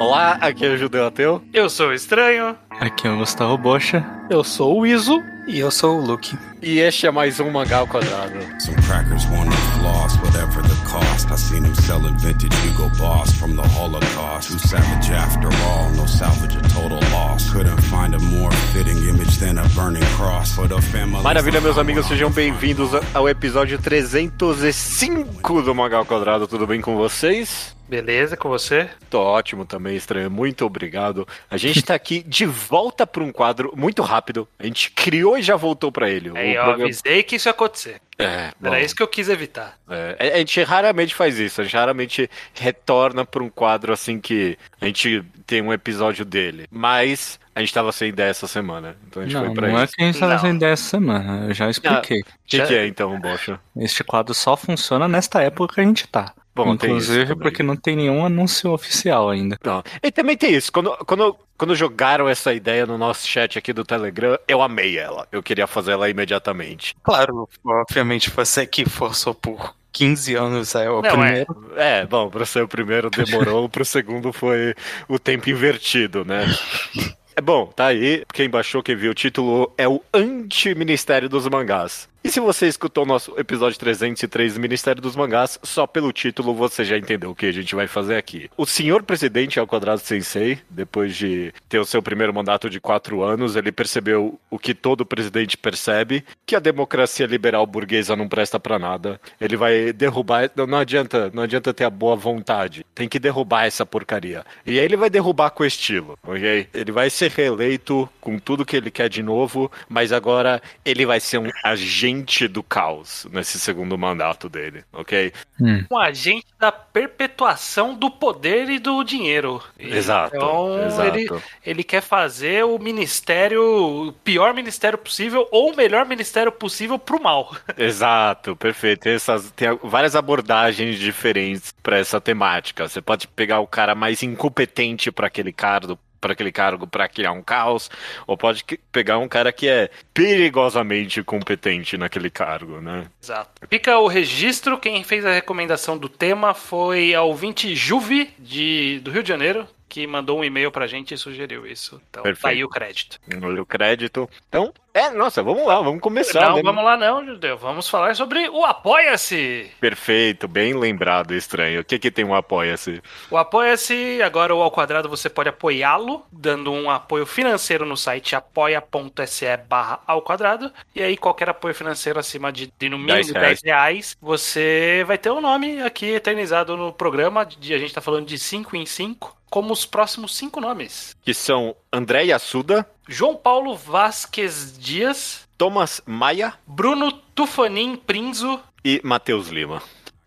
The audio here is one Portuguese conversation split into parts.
Olá, aqui é o Judeu Ateu. Eu sou o Estranho. Aqui é o Gustavo Bocha. Eu sou o Iso. E eu sou o Luke. E este é mais um Mangá ao Quadrado. Some crackers wanna floss, whatever the cost. I seen them selling vintage Hugo Boss from the Holocaust. Too savage after all, no salvage, a total loss. Couldn't find a more fitting image than a burning cross for the family. Maravilha, meus amigos, sejam bem-vindos ao episódio 305 do Mangá ao Quadrado. Tudo bem com vocês? Beleza, com você? Tô ótimo também, estranho. Muito obrigado. A gente tá aqui de volta para um quadro muito rápido. A gente criou e já voltou para ele. Aí eu programa... avisei que isso ia acontecer. É, Era isso que eu quis evitar. É, a gente raramente faz isso. A gente raramente retorna para um quadro assim que a gente tem um episódio dele. Mas a gente tava sem ideia essa semana. Então a gente não, foi pra não isso. é que a gente tava sem ideia essa semana. Eu já expliquei. O que, que é então, Bocha? Este quadro só funciona nesta época que a gente tá. Bom, Inclusive porque não tem nenhum anúncio oficial ainda. Não. E também tem isso. Quando, quando, quando jogaram essa ideia no nosso chat aqui do Telegram, eu amei ela. Eu queria fazer ela imediatamente. Claro, obviamente você que forçou por 15 anos é o Não, primeiro. É, bom, para ser o primeiro demorou, pro segundo foi o tempo invertido, né? É bom, tá aí. Quem baixou, quem viu o título é o Anti-Ministério dos Mangás. E se você escutou o nosso episódio 303 do Ministério dos Mangás, só pelo título você já entendeu o que a gente vai fazer aqui. O senhor presidente ao quadrado sensei, depois de ter o seu primeiro mandato de quatro anos, ele percebeu o que todo presidente percebe, que a democracia liberal burguesa não presta para nada. Ele vai derrubar, não, não adianta, não adianta ter a boa vontade, tem que derrubar essa porcaria. E aí ele vai derrubar com estilo, ok? Ele vai ser reeleito com tudo que ele quer de novo, mas agora ele vai ser um agente agente do caos nesse segundo mandato dele, ok? Hum. Um agente da perpetuação do poder e do dinheiro. Exato. Então exato. Ele, ele quer fazer o ministério, o pior ministério possível ou o melhor ministério possível pro mal. Exato, perfeito. Tem, essas, tem várias abordagens diferentes para essa temática. Você pode pegar o cara mais incompetente para aquele cargo, para aquele cargo para criar um caos, ou pode pegar um cara que é perigosamente competente naquele cargo, né? Exato. Fica o registro, quem fez a recomendação do tema foi a ouvinte Juve, de, do Rio de Janeiro, que mandou um e-mail pra gente e sugeriu isso. Então, Perfeito. tá aí o crédito. O crédito. Então, é, nossa, vamos lá, vamos começar. Não, né? vamos lá não, Judeu. Vamos falar sobre o Apoia-se. Perfeito, bem lembrado, estranho. O que que tem um Apoia-se? O Apoia-se, agora o Ao Quadrado, você pode apoiá-lo, dando um apoio financeiro no site apoia.se barra ao quadrado. E aí, qualquer apoio financeiro acima de, de no mínimo 10 reais. 10 reais, você vai ter o um nome aqui eternizado no programa. De, a gente tá falando de 5 em 5 como os próximos cinco nomes. Que são André Yassuda, João Paulo Vasquez Dias, Thomas Maia, Bruno Tufanin Prinzo e Matheus Lima.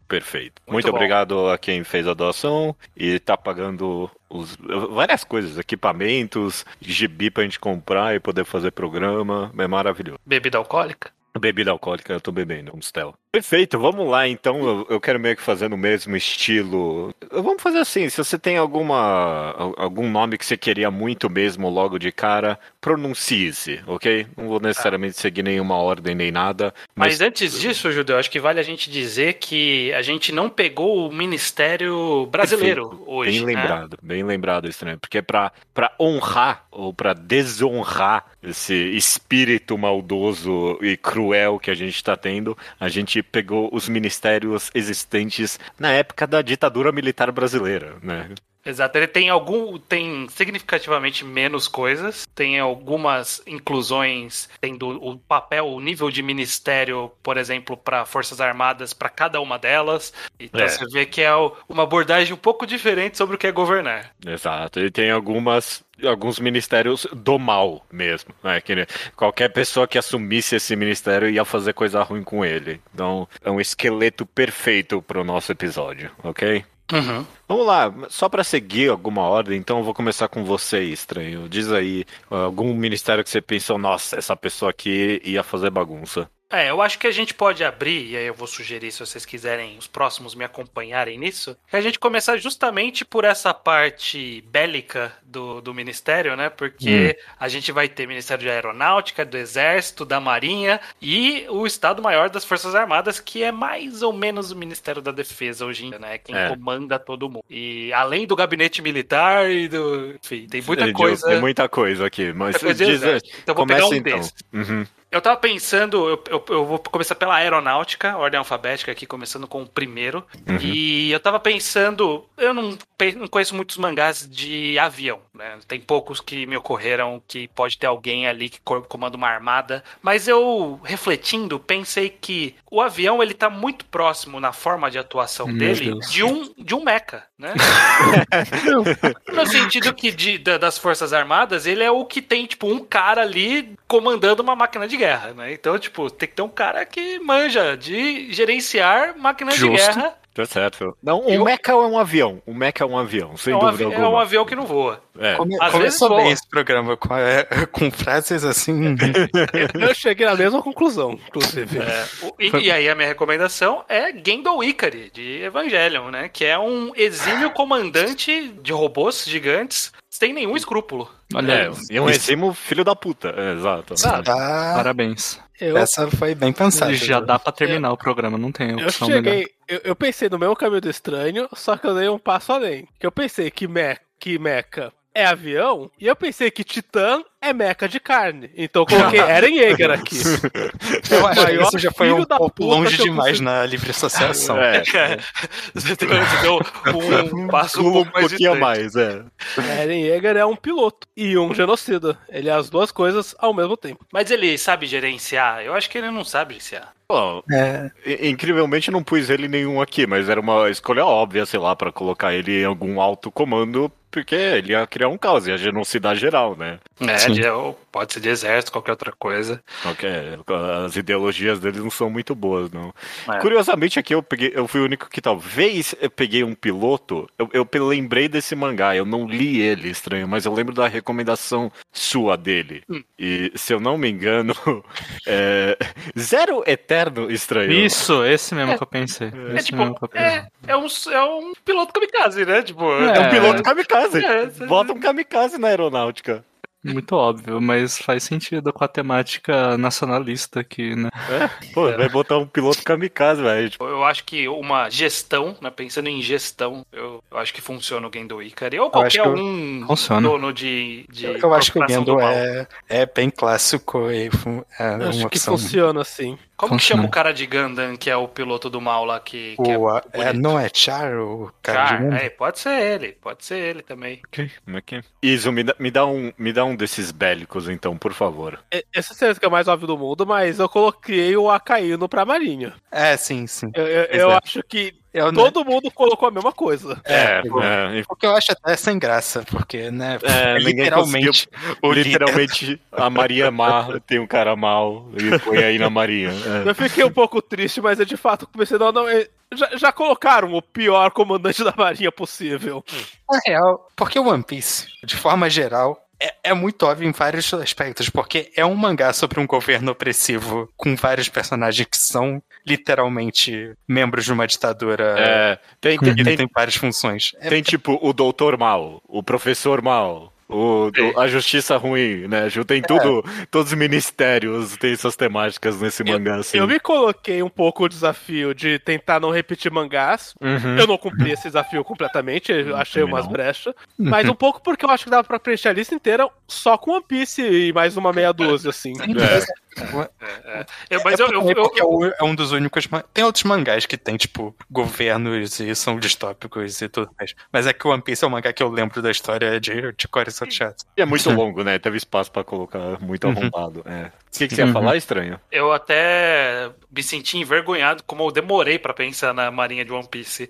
Perfeito. Muito, Muito obrigado a quem fez a doação e tá pagando os, várias coisas, equipamentos, gibi pra gente comprar e poder fazer programa. É maravilhoso. Bebida alcoólica? Bebida alcoólica, eu tô bebendo, um Stella. Perfeito, vamos lá então. Eu, quero meio que fazer no mesmo estilo. Vamos fazer assim: se você tem alguma algum nome que você queria muito mesmo logo de cara, pronuncie-se, ok? Não vou necessariamente seguir nenhuma ordem nem nada. Mas... mas antes disso, Judeu, acho que vale a gente dizer que a gente não pegou o Ministério Brasileiro Perfeito. hoje. Bem né? lembrado, bem lembrado, estranho. Porque pra, pra honrar ou pra desonrar esse espírito maldoso e cruel que a gente tá tendo, a gente pegou os ministérios existentes na época da ditadura militar brasileira, né? Exato, ele tem algum. tem significativamente menos coisas, tem algumas inclusões, tendo o papel, o nível de ministério, por exemplo, para Forças Armadas, para cada uma delas. Então É. você vê que é uma abordagem um pouco diferente sobre o que é governar. Exato. Ele tem algumas alguns ministérios do mal mesmo, né? Que qualquer pessoa que assumisse esse ministério ia fazer coisa ruim com ele. Então, é um esqueleto perfeito pro nosso episódio, ok? Uhum. Vamos lá, só para seguir alguma ordem, então eu vou começar com você, estranho. Diz aí algum ministério que você pensou, nossa, essa pessoa aqui ia fazer bagunça. É, eu acho que a gente pode abrir, e aí eu vou sugerir, se vocês quiserem, os próximos me acompanharem nisso, que a gente começar justamente por essa parte bélica do, do Ministério, né? Porque hum. a gente vai ter Ministério de Aeronáutica, do Exército, da Marinha e o Estado-Maior das Forças Armadas, que é mais ou menos o Ministério da Defesa hoje em dia, né? Quem é. comanda todo mundo. E além do gabinete militar e do. Enfim, tem muita coisa. Tem muita coisa aqui, mas. Coisa diz, então vou pegar um então. desses. Uhum. Eu tava pensando, eu, eu, eu, vou começar pela aeronáutica, ordem alfabética aqui, começando com o primeiro. Uhum. E eu tava pensando, eu não, não conheço muitos mangás de avião, né? Tem poucos que me ocorreram que pode ter alguém ali que comanda uma armada. Mas eu, refletindo, pensei que o avião, ele tá muito próximo na forma de atuação Meu dele de um, de um mecha, né? no sentido que de, das Forças Armadas, ele é o que tem, tipo, um cara ali comandando uma máquina de guerra, né? Então, tipo, tem que ter um cara que manja de gerenciar máquinas Justo. de guerra. Tá certo. Não, um eu... mecha é um avião. Um mecha é um avião, sem é um dúvida alguma. É um avião que não voa. É. Come, Às começou bem voa. esse programa com, é, com frases assim. eu cheguei na mesma conclusão, inclusive. É, e, e, aí a minha recomendação é Gendo Ikari, de Evangelion, né? Que é um exímio comandante de robôs gigantes sem nenhum escrúpulo. Olha, é, um exímio filho da puta. É, exato. Tá... Parabéns. Eu... Essa foi bem pensada. Já dá pra terminar eu... o programa, não tem opção eu cheguei, eu, eu, pensei no mesmo caminho do estranho, só que eu dei um passo além. Que eu pensei que, me, que Mecha é avião, e eu pensei que Titã é meca de carne. Então eu coloquei Eren Yeager aqui. eu acho que isso já foi um pouco longe demais na livre associação. É, é. Você deu um passo um, um pouquinho mais, é. Eren Yeager é um piloto e um genocida. Ele é as duas coisas ao mesmo tempo. Mas ele sabe gerenciar? Eu acho que ele não sabe gerenciar. Bom, é. incrivelmente não pus ele nenhum aqui, mas era uma escolha óbvia, sei lá, para colocar ele em algum alto comando porque ele ia criar um caos, ia genocidar geral, né? É, de, pode ser de exército, qualquer outra coisa. Okay. As ideologias deles não são muito boas, não. É. Curiosamente, aqui eu peguei, eu fui o único que talvez eu peguei um piloto. Eu, eu lembrei desse mangá, eu não li ele, estranho, mas eu lembro da recomendação sua dele. Hum. E se eu não me engano, é, Zero Eterno Estranho. Isso, esse mesmo é. que eu pensei. É, tipo, eu pensei. É, é, um, é um piloto kamikaze, né? Tipo, é, um piloto kamikaze kamikaze. É, Bota um kamikaze na aeronáutica. Muito óbvio, mas faz sentido com a temática nacionalista aqui, né? É, pô, é. vai botar um piloto kamikaze, velho. Tipo... Eu acho que uma gestão, né, pensando em gestão, eu, eu acho que funciona o Gendo Ikari, ou qualquer um funciona. dono de, de Eu, eu acho que o Gendo é, é bem clássico e é eu acho que funciona assim. Como que chama o cara de Gundam, que é o piloto do mal lá que. que é, é, não é Char o cara Char, de é, pode ser ele, pode ser ele também. Ok, ok. Iso, me dá, me, dá um, me dá um desses bélicos, então, por favor. Esse é que é o mais óbvio do mundo, mas eu coloquei o Acaíno pra Marinha. É, sim, sim. Eu, eu, eu acho que eu Todo não... mundo colocou a mesma coisa. É, é, é, porque eu acho até sem graça, porque, né, é, literalmente, literalmente a Maria Mar tem um cara mal e foi aí na Marinha. É. Eu fiquei um pouco triste, mas é de fato comecei a não, é, já, já, colocaram o pior comandante da Marinha possível. Na real, porque o One Piece, de forma geral, é, é, muito óbvio em vários aspectos, porque é um mangá sobre um governo opressivo com vários personagens que são literalmente membros de uma ditadura. É, tem, tem, tem, várias funções. Tem tipo o doutor mal, o professor mal, o, o, a justiça ruim, né? Tem tudo, é. todos os ministérios têm suas temáticas nesse mangá. Assim. Eu me coloquei um pouco o desafio de tentar não repetir mangás. Uhum. Eu não cumpri esse desafio completamente, eu achei umas brechas. Mas um pouco porque eu acho que dava pra preencher a lista inteira só com One Piece e mais uma meia dúzia, assim. É. É, é. mas é eu, eu, eu, é um dos únicos. Tem outros mangás que tem, tipo, governos e são distópicos e tudo mais. Mas é que o One Piece é um mangá que eu lembro da história de, de Core Chat. E é muito longo, né? Teve espaço pra colocar muito uhum. arrombado. É. O que, que você ia uhum. falar, estranho? Eu até me senti envergonhado como eu demorei para pensar na marinha de One Piece.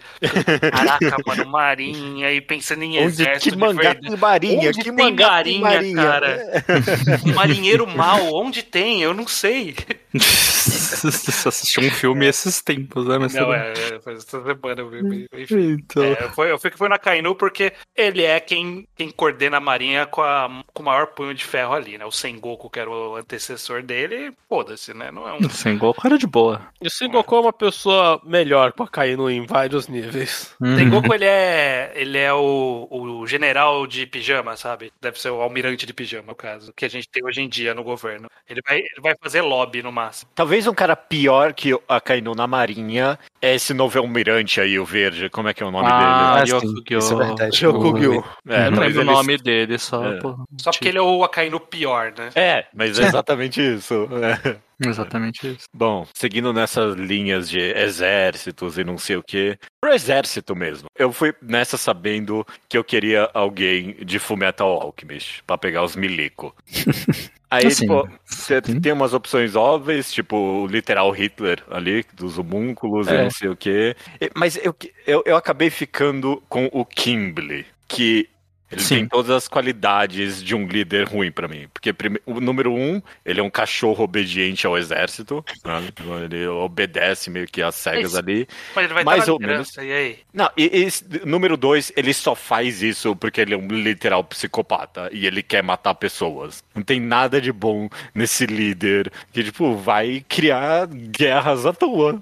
Caraca, mano, marinha e pensando em Onde, exército. Que mangá tem marinha? Onde que tem mangá marinha, marinha, cara? um marinheiro mal, onde tem? Eu não sei. Você assistiu um filme esses tempos, né? Mas Não, é, é, foi essa semana, eu vi, enfim. Então, É, foi, eu fui que foi na Kainu porque ele é quem, quem coordena a marinha com, a, com o maior punho de ferro ali, né? O Sengoku, que era o antecessor dele, foda-se, né? Não é um. sem gol, cara de boa. E o Sengoku é uma pessoa melhor pra cair no, em vários níveis. Uhum. Sengoku, ele é, ele é o, o general de pijama, sabe? Deve ser o almirante de pijama, no caso, que a gente tem hoje em dia no governo. Ele vai, ele vai fazer lobby no máximo. Talvez um cara pior que a Kainu na Marinha é esse novo almirante aí, o verde. Como é que é o nome Ah, Ah, sim, Ryokugyo. isso é verdade. Dele? É, Eu não lembro o nome dele, só. É. pô, Só porque ele é o Akainu pior, né? É, mas é exatamente isso. é. Exatamente isso. Bom, seguindo nessas linhas de exércitos e não sei o que, pro exército mesmo. Eu fui nessa sabendo que eu queria alguém de Fullmetal Alchemist pra pegar os milico. Aí, Assim, pô, você sim. tem umas opções óbvias, tipo o literal Hitler ali, dos homúnculos e É. não sei o que. Mas eu, eu, eu acabei ficando com o Kimble, que ele Sim. tem todas as qualidades de um líder ruim pra mim. Porque prime- o número um, ele é um cachorro obediente ao exército. né? Ele obedece meio que às cegas ali. Mas ele vai Mais ou liderança, e aí? Não, e, e número dois, ele só faz isso porque ele é um literal psicopata e ele quer matar pessoas. Não tem nada de bom nesse líder que, tipo, vai criar guerras à toa.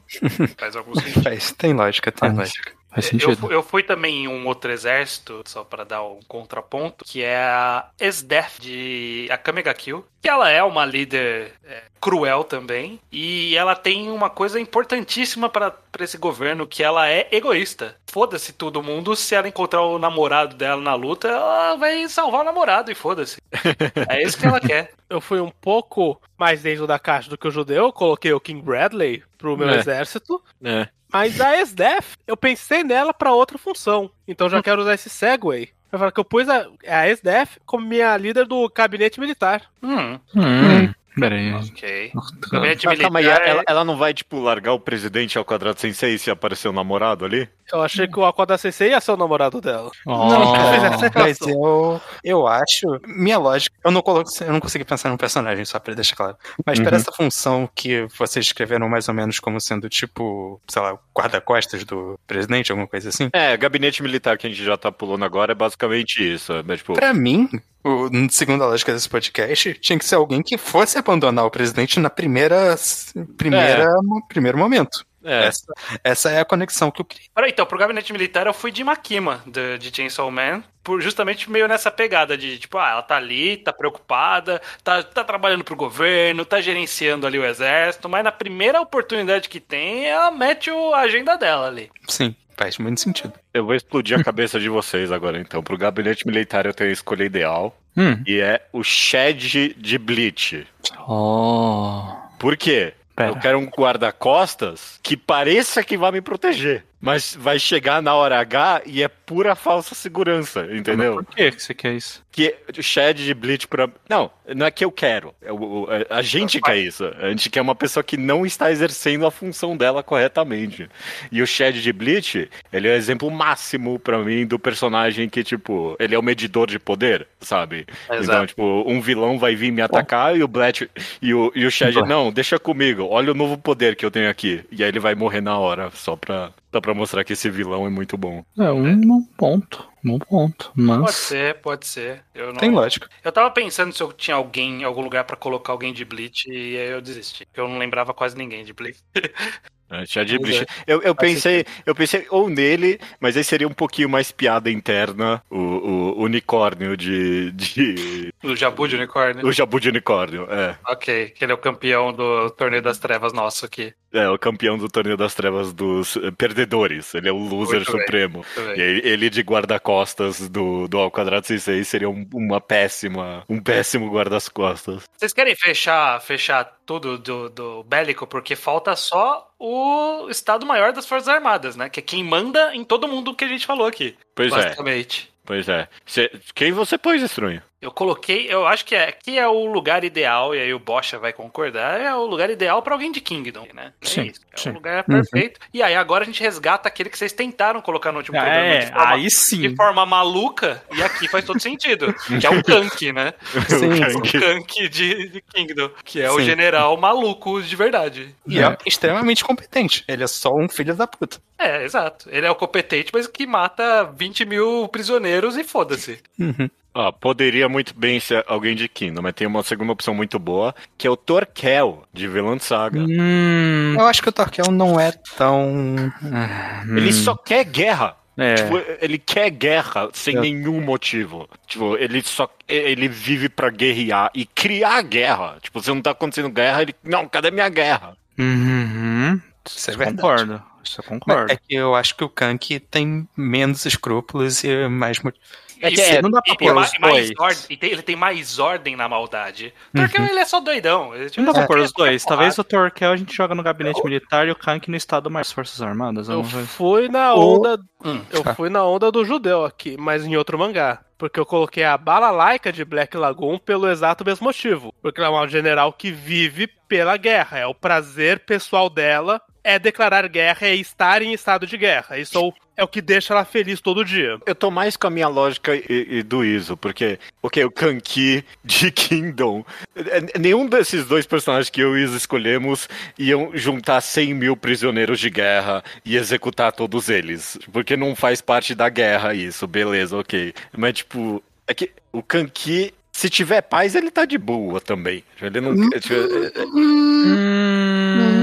Faz algum sentido. Faz, tem lógica, tem Faz. lógica. Faz Eu, sentido. fu- eu fui também em um outro exército, só pra dar um contraponto, que é a SDEF de Akame ga Kill, que ela é uma líder é, cruel também, e ela tem uma coisa importantíssima pra pra esse governo, que ela é egoísta. Foda-se todo mundo, se ela encontrar o namorado dela na luta, ela vai salvar o namorado e foda-se. É isso que ela quer. Eu fui um pouco mais dentro da caixa do que o judeu, eu coloquei o King Bradley pro meu É. exército. É. Mas a SDEF, eu pensei nela pra outra função. Então já quero usar esse segue. Eu falo que eu pus a, a SDEF como minha líder do gabinete militar. Hum, Hum, peraí. ok. Gabinete Mas calma aí, militar é- ela, ela não vai, tipo, largar o presidente ao quadrado sem seis se aparecer o namorado ali? Eu achei que o Aquada Sensei ia ser o namorado dela. Oh. Não, cara. Mas eu, eu acho. Minha lógica. Eu não, coloco, eu não consegui pensar num personagem, só pra deixar claro. Mas Uhum. para essa função que vocês escreveram mais ou menos como sendo tipo, sei lá, guarda-costas do presidente, alguma coisa assim. É, gabinete militar que a gente já tá pulando agora é basicamente isso. É, tipo, Pra mim, o- segundo a lógica desse podcast, tinha que ser alguém que fosse abandonar o presidente na primeira. primeira primeiro momento. É, Essa, essa é a conexão que eu criei. Peraí, então, pro gabinete militar eu fui de Makima, de, de Chainsaw Man, por justamente meio nessa pegada de, tipo, ah, ela tá ali, tá preocupada, tá, tá trabalhando pro governo, tá gerenciando ali o exército, mas na primeira oportunidade que tem, ela mete o, a agenda dela ali. Sim, faz muito sentido. eu vou explodir a cabeça de vocês agora, então. Pro gabinete militar eu tenho a escolha ideal. Hum. E é o Shed de Bleach. Oh. Por quê? Pera. Eu quero um guarda-costas que pareça que vai me proteger. Mas vai chegar na hora H e é pura falsa segurança, entendeu? Por que você quer isso? Que o Shed de Bleach pra. Não, não é que eu quero. É o- o- a gente quer isso. A gente quer uma pessoa que não está exercendo a função dela corretamente. E o Shed de Bleach, ele é o exemplo máximo pra mim do personagem que, tipo, ele é o medidor de poder, sabe? Então, tipo, um vilão vai vir me atacar e o Bleach e o, e o Shed, não, deixa comigo, olha o novo poder que eu tenho aqui. E aí ele vai morrer na hora, só pra, só pra mostrar que esse vilão é muito bom. É um bom ponto. Um bom ponto. Pode Mas. ser, pode ser. Eu não... Tem lógica. Eu tava pensando se eu tinha alguém, algum lugar pra colocar alguém de Bleach, e aí eu desisti. Eu não lembrava quase ninguém de Bleach. É, Chad de Bleach. Eu, eu Faz pensei, eu pensei ou nele, mas aí seria um pouquinho mais piada interna, o, o unicórnio de, de. O Jabu de Unicórnio. O Jabu de unicórnio, é. Ok, que ele é o campeão do Torneio das Trevas nosso aqui. É, o campeão do torneio das trevas dos eh, perdedores. Ele é o loser Muito bem. supremo. Bem. E aí, ele de guarda-costas do, do Ao Quadrado 66 seria um- uma péssima, um péssimo guarda-costas. Vocês querem fechar, fechar tudo do, do bélico? Porque falta só o Estado-Maior das Forças Armadas, né? Que é quem manda em todo mundo que a gente falou aqui. Pois é, basicamente. pois é. Cê- quem você pôs, Estranho? Eu coloquei, eu acho que é, aqui é o lugar ideal, e aí o Bocha vai concordar, é o lugar ideal pra alguém de Kingdom, né? É Sim, isso. É sim. o lugar perfeito. E aí agora a gente resgata aquele que vocês tentaram colocar no último Ah, programa. é, de forma- aí sim. de forma maluca, e aqui faz todo sentido. Que é o Kank, né? Sim, O Kank de, de Kingdom. Que é o Sim. general maluco de verdade. E é extremamente competente. Ele é só um filho da puta. É, exato. Ele é o competente, mas que mata 20 mil prisioneiros e foda-se. Ó, poderia muito bem ser alguém de Kingdom, mas tem uma segunda opção muito boa, que é o Torquel, de Vinland Saga. Hum, Eu acho que o Torquel não é tão. Ele só quer guerra. é. Tipo, ele quer guerra sem Eu- nenhum motivo. Tipo, ele só ele vive pra guerrear e criar guerra. Tipo, se não tá acontecendo guerra, ele não, cadê minha guerra? Uhum. Isso é verdade. Concordo. Isso eu Mas concordo. é que eu acho que o Kank tem menos escrúpulos e mais. É que Isso, não dá pra e pôr os mais dois. ordem- e tem- ele tem mais ordem na maldade. Porque ele é só doidão. Ele, tipo, Não dá pra só pôr os dois. Talvez o Torquel a gente joga no gabinete militar e o Kank no estado mais Forças Armadas. eu Eu fui na Ou- onda. Hum, Eu tá. fui na onda do judeu aqui, mas em outro mangá. Porque eu coloquei a balalaica de Black Lagoon pelo exato mesmo motivo. Porque ela é uma general que vive pela guerra. É o prazer pessoal dela é declarar guerra, é estar em estado de guerra. Isso é o, é o que deixa ela feliz todo dia. Eu tô mais com a minha lógica e, e do Iso, porque, ok, o Kanki de Kingdom, é, nenhum desses dois personagens que eu e o Iso escolhemos iam juntar 100 mil prisioneiros de guerra e executar todos eles, porque não faz parte da guerra isso, beleza, ok. Mas, tipo, é que o Kanki, se tiver paz, ele tá de boa também. Ele não, tipo, é-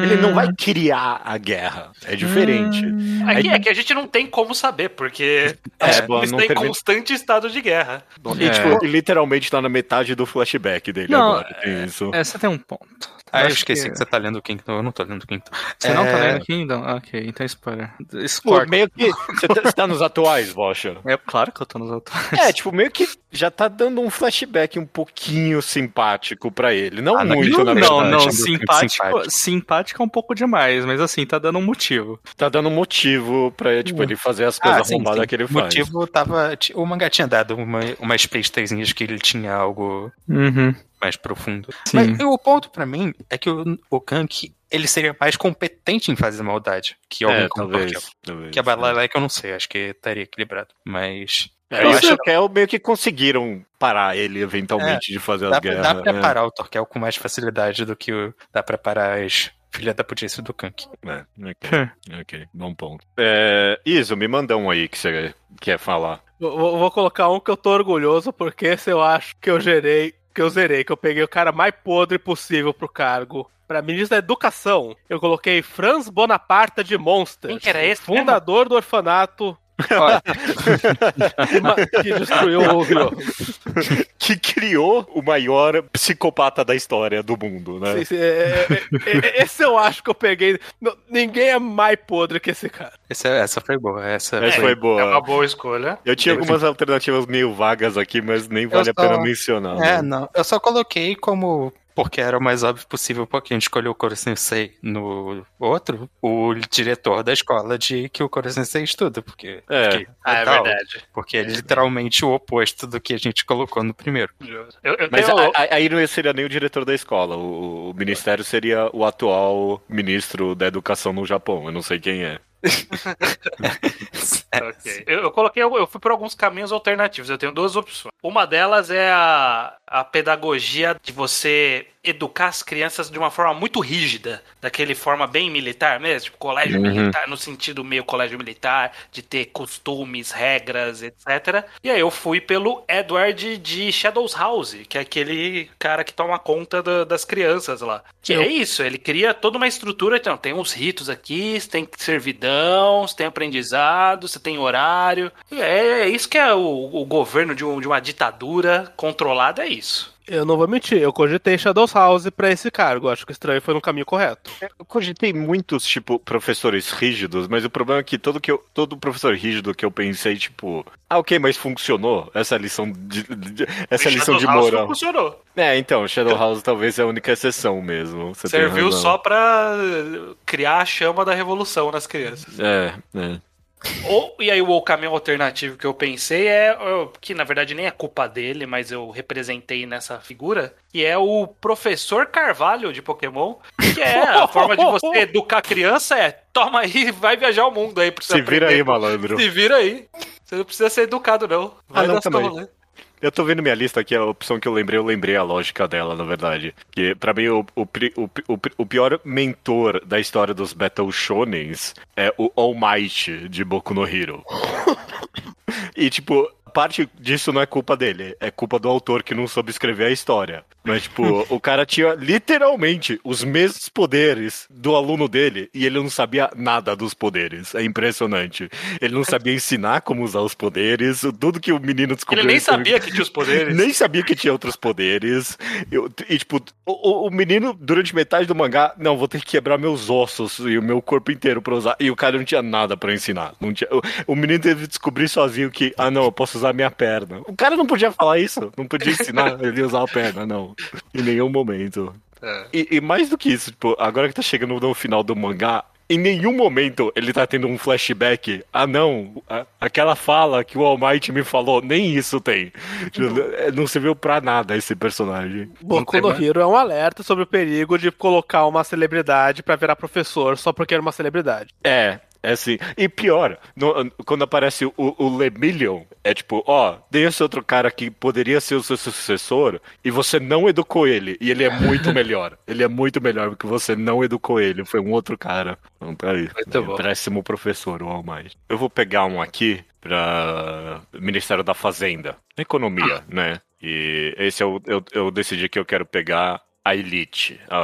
é- ele não vai criar a guerra, é diferente. É que, é que a gente não tem como saber, porque É, bom, ele não está em termina- constante estado de guerra. E, É. tipo, ele literalmente tá na metade do flashback dele Não, agora. Tem isso. É, você tem um ponto. Ah, eu acho esqueci que- que... você tá lendo o Kingdom. Eu não tô lendo o Kingdom. Você não tá É, lendo Kingdom? Ok, então spoiler. Pô, meio que. Você tá, você tá nos atuais, Bocha? É claro que eu tô nos atuais. É, tipo, meio que já tá dando um flashback um pouquinho simpático pra ele. Não Ah, não- muito, não, na não, verdade. não, Achando simpático, simpático. simpático é um pouco demais, mas assim, tá dando um motivo. Tá dando um motivo pra tipo, ele fazer as coisas Ah, sim, arrombadas sim. que ele O faz. motivo tava. O mangá tinha dado uma, umas pestezinhas que ele tinha algo Uhum. Mais profundo. Sim. Mas o ponto pra mim é que o, o Kank ele seria mais competente em fazer maldade que alguém É, como o talvez. Torquel. talvez. Que a Balalaica eu não sei, acho que estaria equilibrado. Mas. É, eu o acho Torquel meio que conseguiram parar ele eventualmente de fazer as dá, guerras. dá pra é. parar o Torquel com mais facilidade do que o, dá pra parar as filha da putice do Kank. É, ok, ok, bom ponto. É, Iso, me manda um aí que você quer falar. Vou, vou- vou colocar um que eu tô orgulhoso, porque esse eu acho que eu gerei, que eu zerei, que eu peguei o cara mais podre possível pro cargo. Pra ministro da Educação, eu coloquei Franz Bonaparte de Monsters. Quem que era esse Fundador do orfanato que, destruiu o Rio. que criou o maior psicopata da história do mundo, né? Sim, sim, é- é- é- é- Esse eu acho que eu peguei. Não, ninguém é mais podre que esse cara. Essa, essa foi boa. Essa, Essa foi boa. É uma boa escolha. Eu tinha algumas alternativas meio vagas aqui, mas nem vale a só- pena mencionar. É, né? não. Eu só coloquei como. Porque era o mais óbvio possível, porque a gente escolheu o Koro Sensei no outro, o diretor da escola de que o Koro Sensei estuda, porque. É. porque, Ah, é tal, verdade. Porque é literalmente o oposto do que a gente colocou no primeiro. Eu, eu Mas tenho- a- a- aí não seria nem o diretor da escola. O, o ministério seria o atual ministro da educação no Japão. Eu não sei quem é. Ok. Eu, eu coloquei, eu fui por alguns caminhos alternativos. Eu tenho duas opções. Uma delas é a, a pedagogia de você educar as crianças de uma forma muito rígida, daquele forma bem militar mesmo, tipo colégio Uhum. militar, no sentido meio colégio militar, de ter costumes, regras, etc. E aí eu fui pelo Edward de Shadows House, que é aquele cara que toma conta da- das crianças lá. Que Eu- é isso, ele cria toda uma estrutura, então tem uns ritos aqui, tem servidão, você tem aprendizado, você tem horário. É, é isso que é o, o governo de, um- de uma ditadura controlada, é isso. Eu não vou mentir, eu cogitei Shadows House pra esse cargo. Acho que o estranho foi no caminho correto. Eu cogitei muitos, tipo, professores rígidos, mas o problema é que todo, que eu, todo professor rígido que eu pensei, tipo, ah, ok, mas funcionou essa lição de, de- essa lição de Shadows House moral. funcionou. É, então, Shadow House talvez é a única exceção mesmo. Serviu só pra criar a chama da revolução nas crianças. É, é. Ou, e aí o caminho alternativo que eu pensei é, que na verdade nem é culpa dele, mas eu representei nessa figura, que é o professor Carvalho de Pokémon, que é a forma de você educar a criança é, toma aí, vai viajar o mundo aí pra você Se vira aí, malandro. Se vira aí. Você não precisa ser educado, não. Vai Ah, não, também. Eu tô vendo minha lista aqui, a opção que eu lembrei, eu lembrei a lógica dela, na verdade. Que pra mim, o, o, o, o pior mentor da história dos Battle Shonens é o All Might de Boku no Hero. e, tipo, parte disso não é culpa dele, é culpa do autor que não soube escrever a história. Mas, tipo, o cara tinha literalmente os mesmos poderes do aluno dele e ele não sabia nada dos poderes. É impressionante. Ele não sabia ensinar como usar os poderes, tudo que o menino descobriu. Ele nem sabia que tinha os poderes. nem sabia que tinha outros poderes. Eu- e, tipo, o, o- o menino, durante metade do mangá, não, vou ter que quebrar meus ossos e o meu corpo inteiro pra usar. E o cara não tinha nada pra ensinar. Não tinha, o, o menino teve que descobrir sozinho que, ah, não, eu posso usar minha perna. O cara não podia falar isso. Não podia ensinar ele a usar a perna, não. Em nenhum momento. É. E, e mais do que isso, tipo, agora que tá chegando no final do mangá, em nenhum momento ele tá tendo um flashback. Ah, não, a- aquela fala que o All Might me falou, nem isso tem. Tipo, Não serviu pra nada esse personagem. Boku no? Hero é um alerta sobre o perigo de colocar uma celebridade pra virar professor só porque era uma celebridade. É, é assim. E pior, no- quando aparece o, o Lemillion, é tipo, ó, tem esse outro cara que poderia ser o seu sucessor e você não educou ele. E ele é muito melhor. Ele é muito melhor porque você não educou ele. Foi um outro cara. Então tá aí. Muito. Péssimo professor, o All Might. Eu vou pegar um aqui pra Ministério da Fazenda. Economia, né? E esse eu, eu, eu decidi que eu quero pegar a elite, a,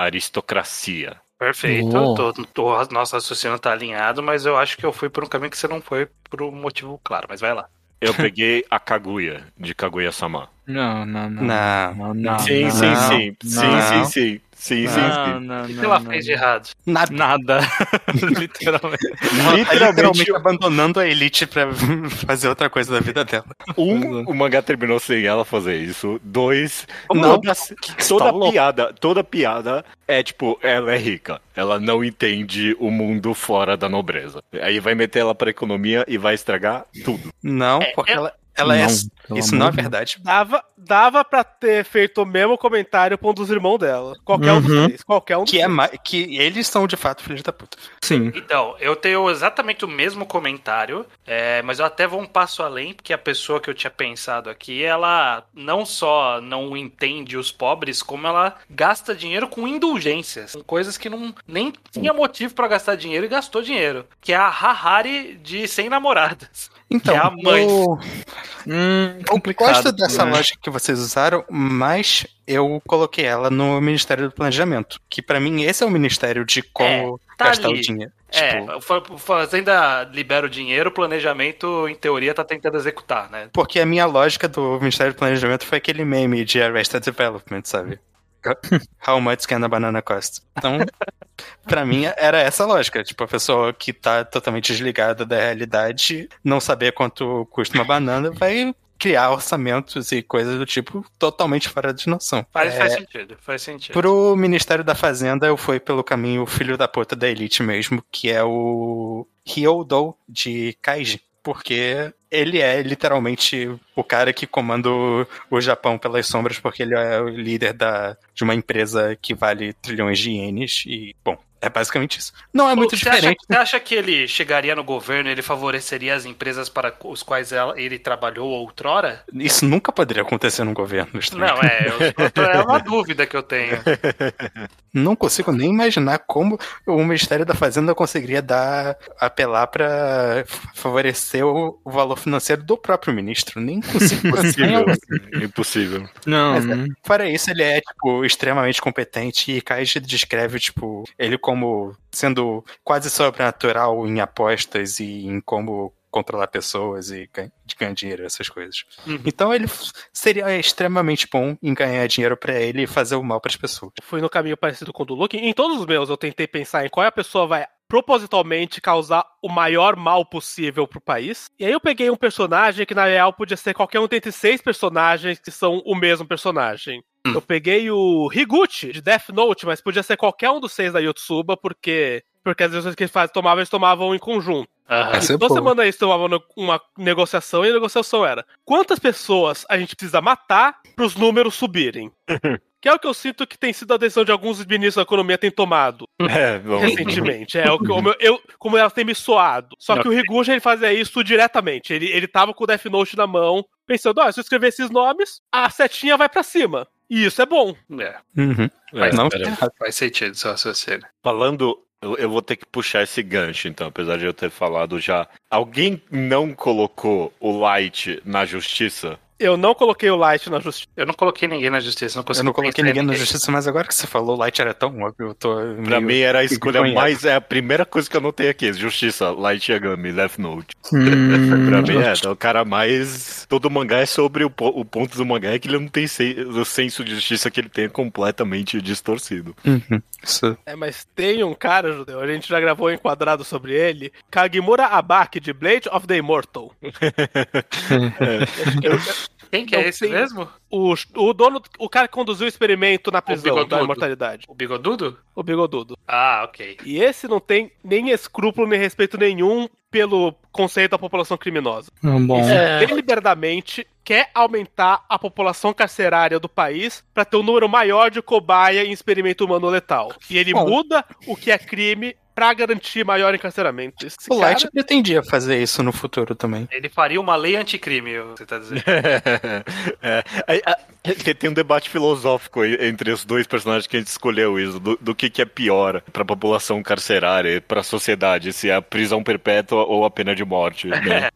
a aristocracia. Perfeito. Oh. Tô, tô, nosso raciocínio tá alinhado, mas eu acho que eu fui por um caminho que você não foi por um motivo claro, mas vai lá. Eu peguei a Kaguya, de Kaguya-sama. Não, não, não. Não. Não, não, sim, não, sim, não, sim, sim, não. sim, sim. Sim, sim, Não, sim. não, O que não, ela não, fez de errado? Nada. Nada. Literalmente. Tá Literalmente, literalmente abandonando a elite pra fazer outra coisa da vida dela. um, o mangá terminou sem ela fazer isso. Dois, Não, toda, tá toda louco. piada, toda piada é tipo, ela é rica. Ela não entende o mundo fora da nobreza. Aí vai meter ela pra economia e vai estragar tudo. Não, porque ela, ela é. Não, pelo Isso não é verdade. Dava, dava pra ter feito o mesmo comentário com um dos irmãos dela. Qualquer um dos Uhum. três. Qualquer um dos Que, é ma- que eles são de fato filhos da puta. Sim. Então, eu tenho exatamente o mesmo comentário, é, mas eu até vou um passo além, porque a pessoa que eu tinha pensado aqui, ela não só não entende os pobres, como ela gasta dinheiro com indulgências, com coisas que não nem tinha motivo pra gastar dinheiro e gastou dinheiro, que é a Hahari de 100 namoradas. Então, é a mãe. eu, Hum, eu gosto dessa né? lógica que vocês usaram, mas eu coloquei ela no Ministério do Planejamento. Que pra mim esse é o ministério de como tá gastar ali. o dinheiro. É, Tipo, Fazenda libera o dinheiro, o planejamento, em teoria, tá tentando executar, né? porque a minha lógica do Ministério do Planejamento foi aquele meme de Arrested Development, sabe? How much can a banana cost? Então, pra mim era essa a lógica. Tipo, a pessoa que tá totalmente desligada da realidade, não saber quanto custa uma banana, vai criar orçamentos e coisas do tipo totalmente fora de noção. Faz, É, faz sentido, faz sentido. Pro Ministério da Fazenda, eu fui pelo caminho filho da puta da elite mesmo, que é o Hyodo de Kaiji. Porque ele é literalmente o cara que comanda o, Japão pelas sombras, porque ele é o líder da, de uma empresa que vale trilhões de ienes. E, bom, é basicamente isso. Não é muito você acha, diferente. você acha que ele chegaria no governo e ele favoreceria as empresas para os quais ela- ele trabalhou outrora? Isso nunca poderia acontecer num governo. Não, é, eu, é uma dúvida que eu tenho. Não consigo nem imaginar como o Ministério da Fazenda conseguiria dar apelar para favorecer o, o valor financeiro do próprio ministro. Nem consigo Impossível. Não, Mas é- Fora isso, ele é, tipo, extremamente competente e Kaiji descreve, tipo, ele como sendo quase sobrenatural em apostas e em como controlar pessoas e ganhar, de ganhar dinheiro, essas coisas. Uhum. Então ele seria extremamente bom em ganhar dinheiro pra ele e fazer o mal pras pessoas. Fui no caminho parecido com o do Luke. Em todos os meus, eu tentei pensar em qual é a pessoa vai propositalmente causar o maior mal possível pro país. E aí eu peguei um personagem que, na real, podia ser qualquer um dentre seis personagens que são o mesmo personagem. Eu peguei o Higuchi, de Death Note, mas podia ser qualquer um dos seis da Yotsuba, porque... Porque as vezes que eles faz- tomavam, eles tomavam em conjunto. É Toda boa. semana eles tomavam no- uma negociação e a negociação era quantas pessoas a gente precisa matar para os números subirem. que é o que eu sinto que tem sido a decisão de alguns ministros da economia têm tomado É, bom. recentemente. É o que como eu, eu- como ela tem me soado. Só que o Higuchi ele fazia isso diretamente. Ele, ele tava com o Death Note na mão, pensando, ó, se eu escrever esses nomes, a setinha vai pra cima. E isso é bom. É, Uhum. É, não, pera. faz sentido seu raciocínio. Falando, eu, eu vou ter que puxar esse gancho, então, apesar de eu ter falado já. Alguém não colocou o Light na justiça? Eu não coloquei o Light na justiça. Eu não coloquei ninguém na justiça, não Eu consegui não coloquei ninguém na justiça, mas agora que você falou, o Light era tão óbvio, eu tô. Pra mim era a escolha mais. É a primeira coisa que eu notei aqui: Justiça, Light Yagami, Death Note. Hum, Pra mim é, é o cara mais. Todo mangá é sobre o, po- o ponto do mangá é que ele não tem se- o senso de justiça que ele tem é completamente distorcido. Uhum. Isso. É, mas tem um cara, Judeu, a gente já gravou um enquadrado sobre ele, Kagimura Abaki, de Blade of the Immortal. Eu- Quem que é Não esse mesmo? o, o dono, o cara que conduziu o experimento na prisão da imortalidade. O bigodudo? O bigodudo. Ah, ok. E esse não tem nem escrúpulo nem respeito nenhum pelo conceito da população criminosa. bom. Deliberadamente quer aumentar a população carcerária do país para ter um número maior de cobaia em experimento humano letal. E ele Bom. muda o que é crime pra garantir maior encarceramento. Esse O Light cara- pretendia fazer isso no futuro também. Ele faria uma lei anticrime, você tá dizendo. É, aí, a- tem- tem um debate filosófico entre os dois personagens que a gente escolheu isso, do, do que, que é pior pra população carcerária, pra sociedade, se é a prisão perpétua ou a pena de morte. Né?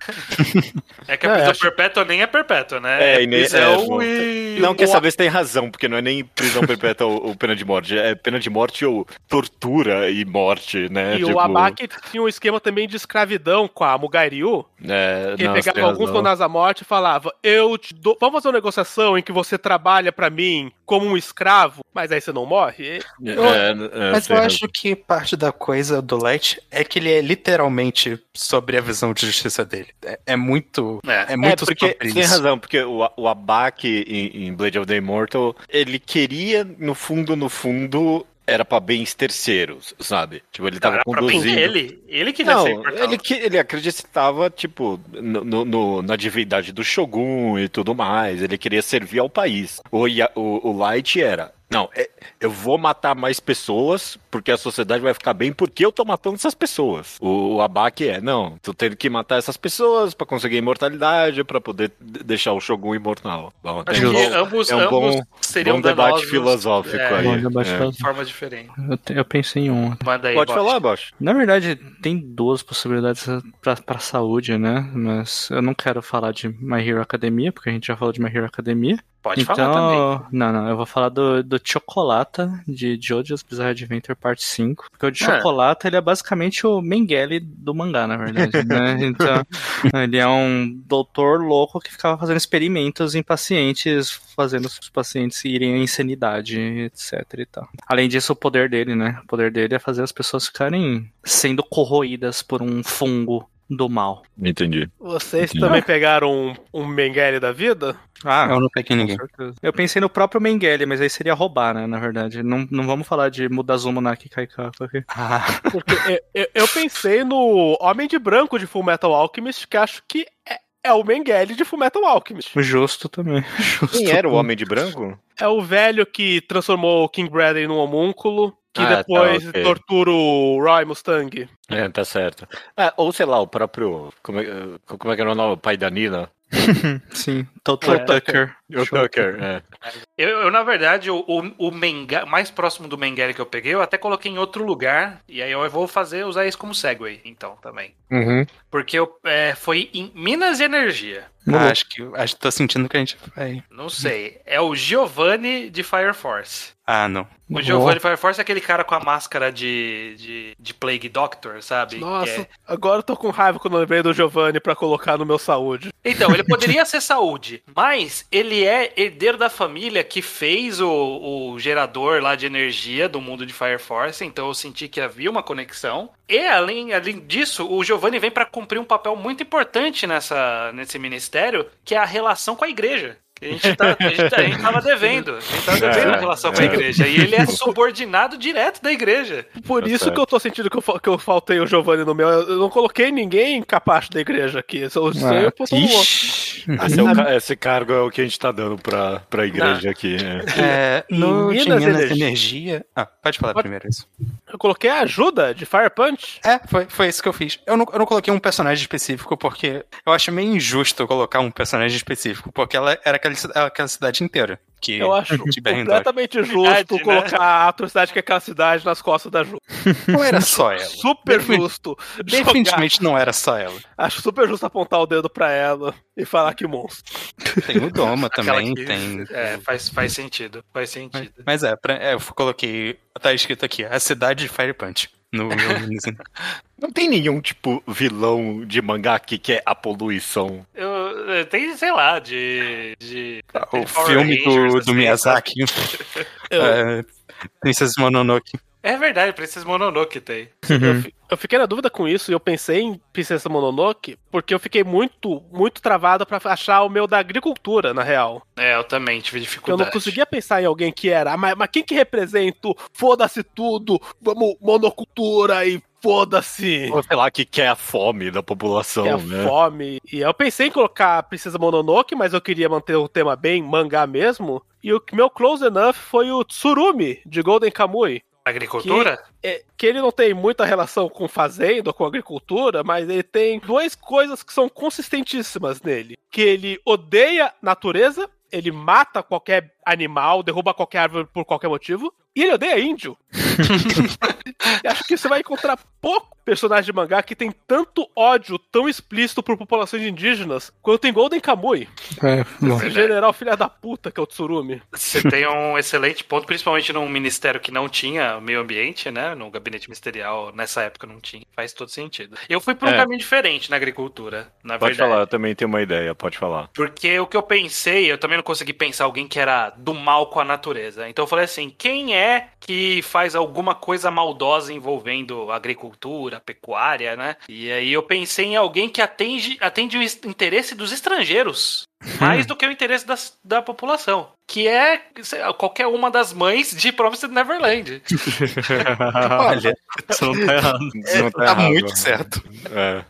É que a É, prisão acho- perpétua nem é perpétua, né? É, e nem- prisão é, e. Não, quer saber se tem razão, porque não é nem prisão perpétua ou, ou pena de morte, é pena de morte ou tortura e morte, né? E o Abaki tinha um esquema também de escravidão com a Mugairyu, É, que não, pegava alguns condenados à morte e falava: Eu te dou. Vamos fazer uma negociação em que você trabalha pra mim como um escravo, mas aí você não morre? E- É, é, Mas eu razão. acho que parte da coisa do Light é que ele é literalmente sobre a visão de justiça dele. É, é muito. É. É, muito é, porque tem razão, porque o, o Abaki em, em Blade of the Immortal, ele queria, no fundo, no fundo, era pra bens terceiros, sabe? Tipo, ele tava bem conduzindo. Ele queria ser Não, ele, que- ele acreditava, tipo, no, no- na divindade do Shogun e tudo mais. Ele queria servir ao país. O, o, o Light era. Não, é- eu vou matar mais pessoas porque a sociedade vai ficar bem porque eu tô matando essas pessoas. O, o Abaki é, não, tô tendo que matar essas pessoas pra conseguir imortalidade, pra poder deixar o Shogun imortal. Bom, Acho um que bom- ambos, é um ambos bom- seriam bom debate danosos, filosófico é, aí. Debate É. De forma diferente. Eu, eu pensei em um. Aí, Pode Bote. falar, Bosch. Na verdade, tem duas possibilidades pra, pra saúde, né? Mas eu não quero falar de My Hero Academia, porque a gente já falou de My Hero Academia. Pode então, falar também. não, não, eu vou falar do, do Chocolata de Jojo's Bizarre Adventure Parte 5. Porque o de Ah. Chocolata, ele é basicamente o Mengele do mangá, na verdade, né? Então, ele é um doutor louco que ficava fazendo experimentos em pacientes, fazendo os pacientes irem à insanidade, etc e tal. Além disso, o poder dele, né? O poder dele é fazer as pessoas ficarem sendo corroídas por um fungo do mal. Entendi. Vocês Entendi. também pegaram um, um Mengele da vida? Ah, Eu não peguei Com ninguém. certeza. Eu pensei no próprio Mengele, mas aí seria roubar, né? Na verdade. Não, não vamos falar de Mudazumo Naki Kaikaku aqui. Ah, Porque eu, eu- eu pensei no Homem de Branco de Full Metal Alchemist, que acho que é, é o Mengele de Full Metal Alchemist. Justo também. Justo. Quem era o Homem de Branco? É o velho que transformou o King Bradley num homúnculo, que Ah, tá, depois ok. tortura o Roy Mustang. É, tá certo. Ah, ou sei lá, o próprio. Como é, como é que era o nome? O pai da Nina? Sim, Total É. Tucker. O Tucker, é. Eu, eu, na verdade, o, o, o Menga, mais próximo do Mengele que eu peguei, eu até coloquei em outro lugar. E aí eu vou fazer, usar isso como segue, então, também. Uhum. Porque eu, é, foi em Minas e Energia. ah, acho que acho que tô sentindo que a gente vai. Não sei. É o Giovanni de Fire Force. Ah, não. O Giovanni de Fire Force é aquele cara com a máscara de, de, de Plague Doctor, sabe? Nossa, Que é- agora eu tô com raiva quando eu lembrei do Giovanni pra colocar no meu saúde. Então, ele poderia ser saúde, mas ele é herdeiro da família que fez o, o gerador lá de energia do mundo de Fire Force, então eu senti que havia uma conexão. E além, além disso, o Giovanni vem para cumprir um papel muito importante nessa, nesse ministério, que é a relação com a igreja. A gente, tá, a, gente, a gente tava devendo. A gente tava devendo É, em relação é. com a igreja. E ele é subordinado direto da igreja. Por Tá isso que eu tô sentindo que eu, que eu faltei o Giovanni no meu. Eu não coloquei ninguém capaz da igreja aqui. Eu Ah, eu todo mundo. ixi. Esse, é o ca- esse cargo é o que a gente tá dando pra, pra igreja aqui. é. É, Em no Minas de Minas Energia- Energia. Ah, pode falar Pode- primeiro isso. Eu coloquei a ajuda de Fire Punch. É, foi, foi isso que eu fiz. Eu não, eu não coloquei um personagem específico porque eu acho meio injusto colocar um personagem específico, porque ela era aquela, aquela cidade inteira. Que Eu acho completamente justo Verdade, né? colocar a atrocidade que é aquela cidade nas costas da Ju. Não era só ela. Super Defin- justo. jogar. Definitivamente não era só ela. Acho super justo apontar o dedo pra ela e falar que monstro. Tem o Doma também, que- tem. É, faz, faz sentido. Faz sentido. Mas é, pra- é, eu coloquei. Tá escrito aqui, a cidade de Fire Punch. No, Não tem nenhum, tipo, vilão de mangá aqui que é a poluição. Eu, tem, sei lá, de. de o Power filme Rangers, do, assim, do Miyazaki. Eu, é, Princesa Mononoke. É verdade, Princess Mononoke tem. eu, fi- eu fiquei na dúvida com isso e eu pensei em Princesa Mononoke porque eu fiquei muito, muito travado pra achar o meu da agricultura, na real. É, eu também tive Eu dificuldade. não conseguia pensar em alguém que era, "Ah, mas, mas quem que representa o foda-se tudo, vamos, monocultura e foda-se. Ou sei lá, que quer a fome da população, que é a né? fome. E eu pensei em colocar Princesa Mononoke, mas eu queria manter o tema bem mangá mesmo. E o meu close enough foi o Tsurumi, de Golden Kamui. Agricultura? É, que ele não tem muita relação com fazenda ou com agricultura, mas ele tem duas coisas que são consistentíssimas nele. Que ele odeia natureza, ele mata qualquer animal, derruba qualquer árvore por qualquer motivo, e ele odeia índio. Acho que você vai encontrar pouco personagem de mangá que tem tanto ódio tão explícito por populações indígenas quanto em Golden Kamui. É, bom. Esse general filha da puta que é o Tsurumi. Você tem um excelente ponto, principalmente num ministério que não tinha meio ambiente, né? No gabinete ministerial, nessa época não tinha. Faz todo sentido. Eu fui por um É. caminho diferente na agricultura, na Pode verdade. falar, eu também tenho uma ideia, pode falar. Porque o que eu pensei, eu também não consegui pensar alguém que era do mal com a natureza. Então eu falei assim: quem é que faz alguma coisa maldosa envolvendo agricultura, pecuária, né? E aí eu pensei em alguém que atende, atende o interesse dos estrangeiros. Mais do que o interesse das- da população. Que é lá, qualquer uma das mães de Promised Neverland. Olha, Você não tá errado. Não tá errado. muito certo. É.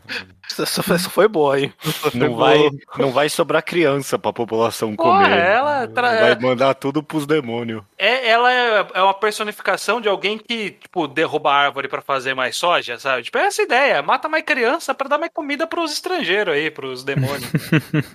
Isso foi, isso foi boa, hein? Não vai, não vai sobrar criança pra população Pô, comer. ela tra- Vai mandar tudo pros demônios. É, ela é, é uma personificação de alguém que, tipo, derruba a árvore pra fazer mais soja, sabe? Tipo, é essa ideia. Mata mais criança pra dar mais comida pros estrangeiros aí, pros demônios.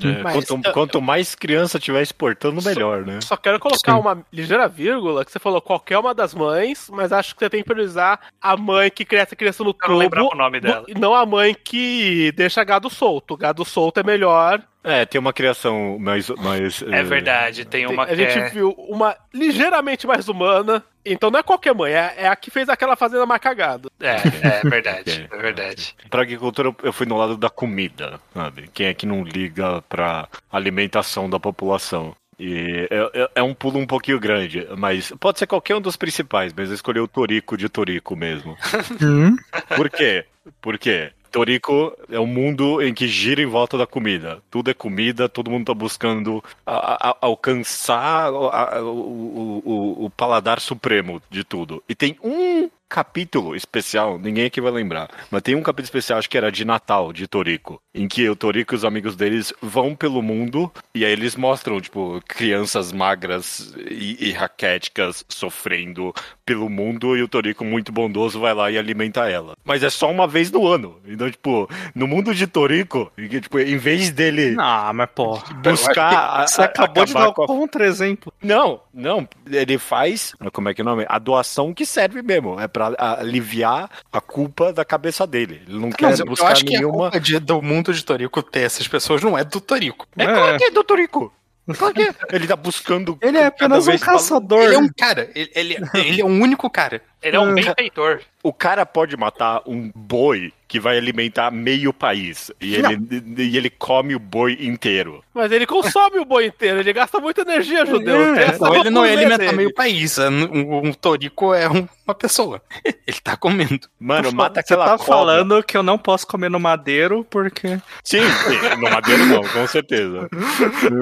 É, Mas- quanto, quanto mais criança tiver exportando, melhor, né? Só quero colocar uma ligeira vírgula, que você falou qualquer uma das mães, mas acho que você tem que priorizar a mãe que cresce a criança no Eu não lembrava tubo, o nome dela. e não a mãe que deixa gado solto. Gado solto é melhor. É, tem uma criação mais. mais É verdade, tem uma a gente é... viu uma ligeiramente mais humana. Então não é qualquer mãe, é, é a que fez aquela fazenda mais cagada. É, é verdade, é verdade. Pra agricultura, eu fui no lado da comida, sabe? Quem é que não liga pra alimentação da população? E é, é- é um pulo um pouquinho grande, mas pode ser qualquer um dos principais, mas eu escolhi o Torico de Torico mesmo. Hum? Por quê? Por quê? Torico é um mundo em que gira em volta da comida. Tudo é comida, todo mundo tá buscando a- a- alcançar a- o- o- o paladar supremo de tudo. E tem um capítulo especial, ninguém aqui vai lembrar, mas tem um capítulo especial, acho que era de Natal, de Torico, em que o Torico e os amigos deles vão pelo mundo e aí eles mostram, tipo, crianças magras e, e raquéticas sofrendo pelo mundo e o Torico, muito bondoso, vai lá e alimenta ela. Mas é só uma vez no ano. Então, tipo, no mundo de Torico, em que, tipo, em vez dele Não, mas pô. buscar. Você acabou de dar com a- um contra-exemplo. Não, não. Ele faz. Como é que é o nome? A doação que serve mesmo. É pra aliviar a culpa da cabeça dele. Ele não quer Mas eu buscar acho que a nenhuma. culpa de- do mundo de Torico ter essas pessoas não é do Torico. É claro que é do Torico. Claro que é. Ele tá buscando. Ele é apenas um caçador. Ele é um cara, ele, ele, ele é o único cara Ele é um benfeitor. O cara pode matar um boi que vai alimentar meio país. E ele, e ele come o boi inteiro. Mas ele consome o boi inteiro, ele gasta muita energia, judeu. Essa Então ele não loucura alimentar meio país. Um, um torico é um- uma pessoa. Ele tá comendo. Mano, mata Você aquela tá cobra. falando que eu não posso comer no madeiro porque. Sim, sim, no madeiro não, com certeza.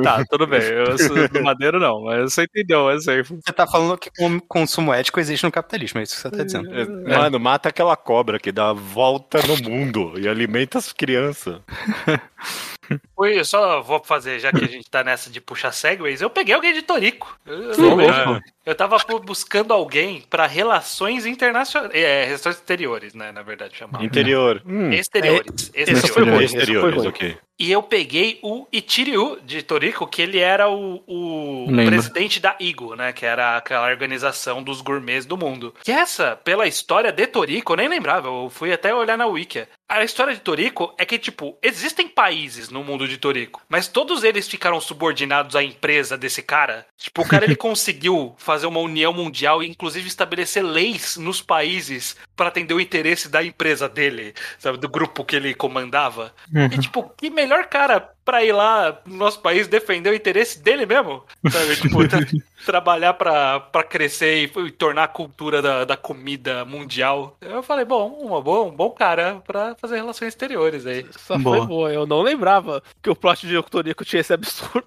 Tá, tudo bem. Eu, sou- no madeiro não, mas você entendeu o exemplo. Você tá falando que o consumo ético existe no capitalismo, é isso que você tá dizendo. É, Mano, mata aquela cobra que dá a volta no mundo e alimenta as crianças. Oi, eu só vou fazer, já que a gente tá nessa de puxar segways, eu peguei alguém de Torico. Eu, eu, eu, tava buscando alguém pra relações internacionais. É, relações exteriores, né? Na verdade, chamava. Interior. Hum, Exteriores. esse exteriores. foi ruim, foi exteriores, ruim. ok. E eu peguei o Ichiryu de Toriko, que ele era o, o presidente da IGO, né? Que era aquela organização dos gourmets do mundo. Que essa, pela história de Toriko, eu nem lembrava, eu fui até olhar na Wiki. A história de Toriko é que, tipo, existem países no mundo de Toriko, mas todos eles ficaram subordinados à empresa desse cara. Tipo, o cara ele conseguiu fazer uma união mundial e, inclusive, estabelecer leis nos países para atender o interesse da empresa dele, sabe? Do grupo que ele comandava. E, tipo, que melhor cara pra ir lá no nosso país defender o interesse dele mesmo? Sabe? Tipo, tra- trabalhar pra, pra crescer e, e tornar a cultura da, da comida mundial. Eu falei, bom, uma boa, um bom cara pra fazer relações exteriores aí. Essa Boa. foi boa. Eu não lembrava que o plot de Torico tinha esse absurdo.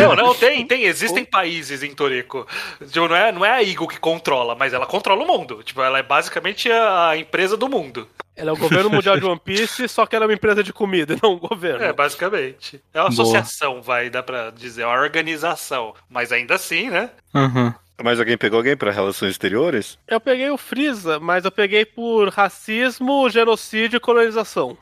Não, não, tem, tem. Existem países em Torico. Tipo, não, é, não é a Eagle que controla, mas ela controla o mundo. Tipo, ela é basicamente a empresa do mundo. Ela é o governo mundial de One Piece, só que ela é uma empresa de comida e não um governo. É, basicamente. É uma Boa. associação, vai, dá pra dizer, é uma organização. Mas ainda assim, né? Uhum. Mas alguém pegou alguém pra relações exteriores? Eu peguei o Freeza, mas eu peguei por racismo, genocídio e colonização.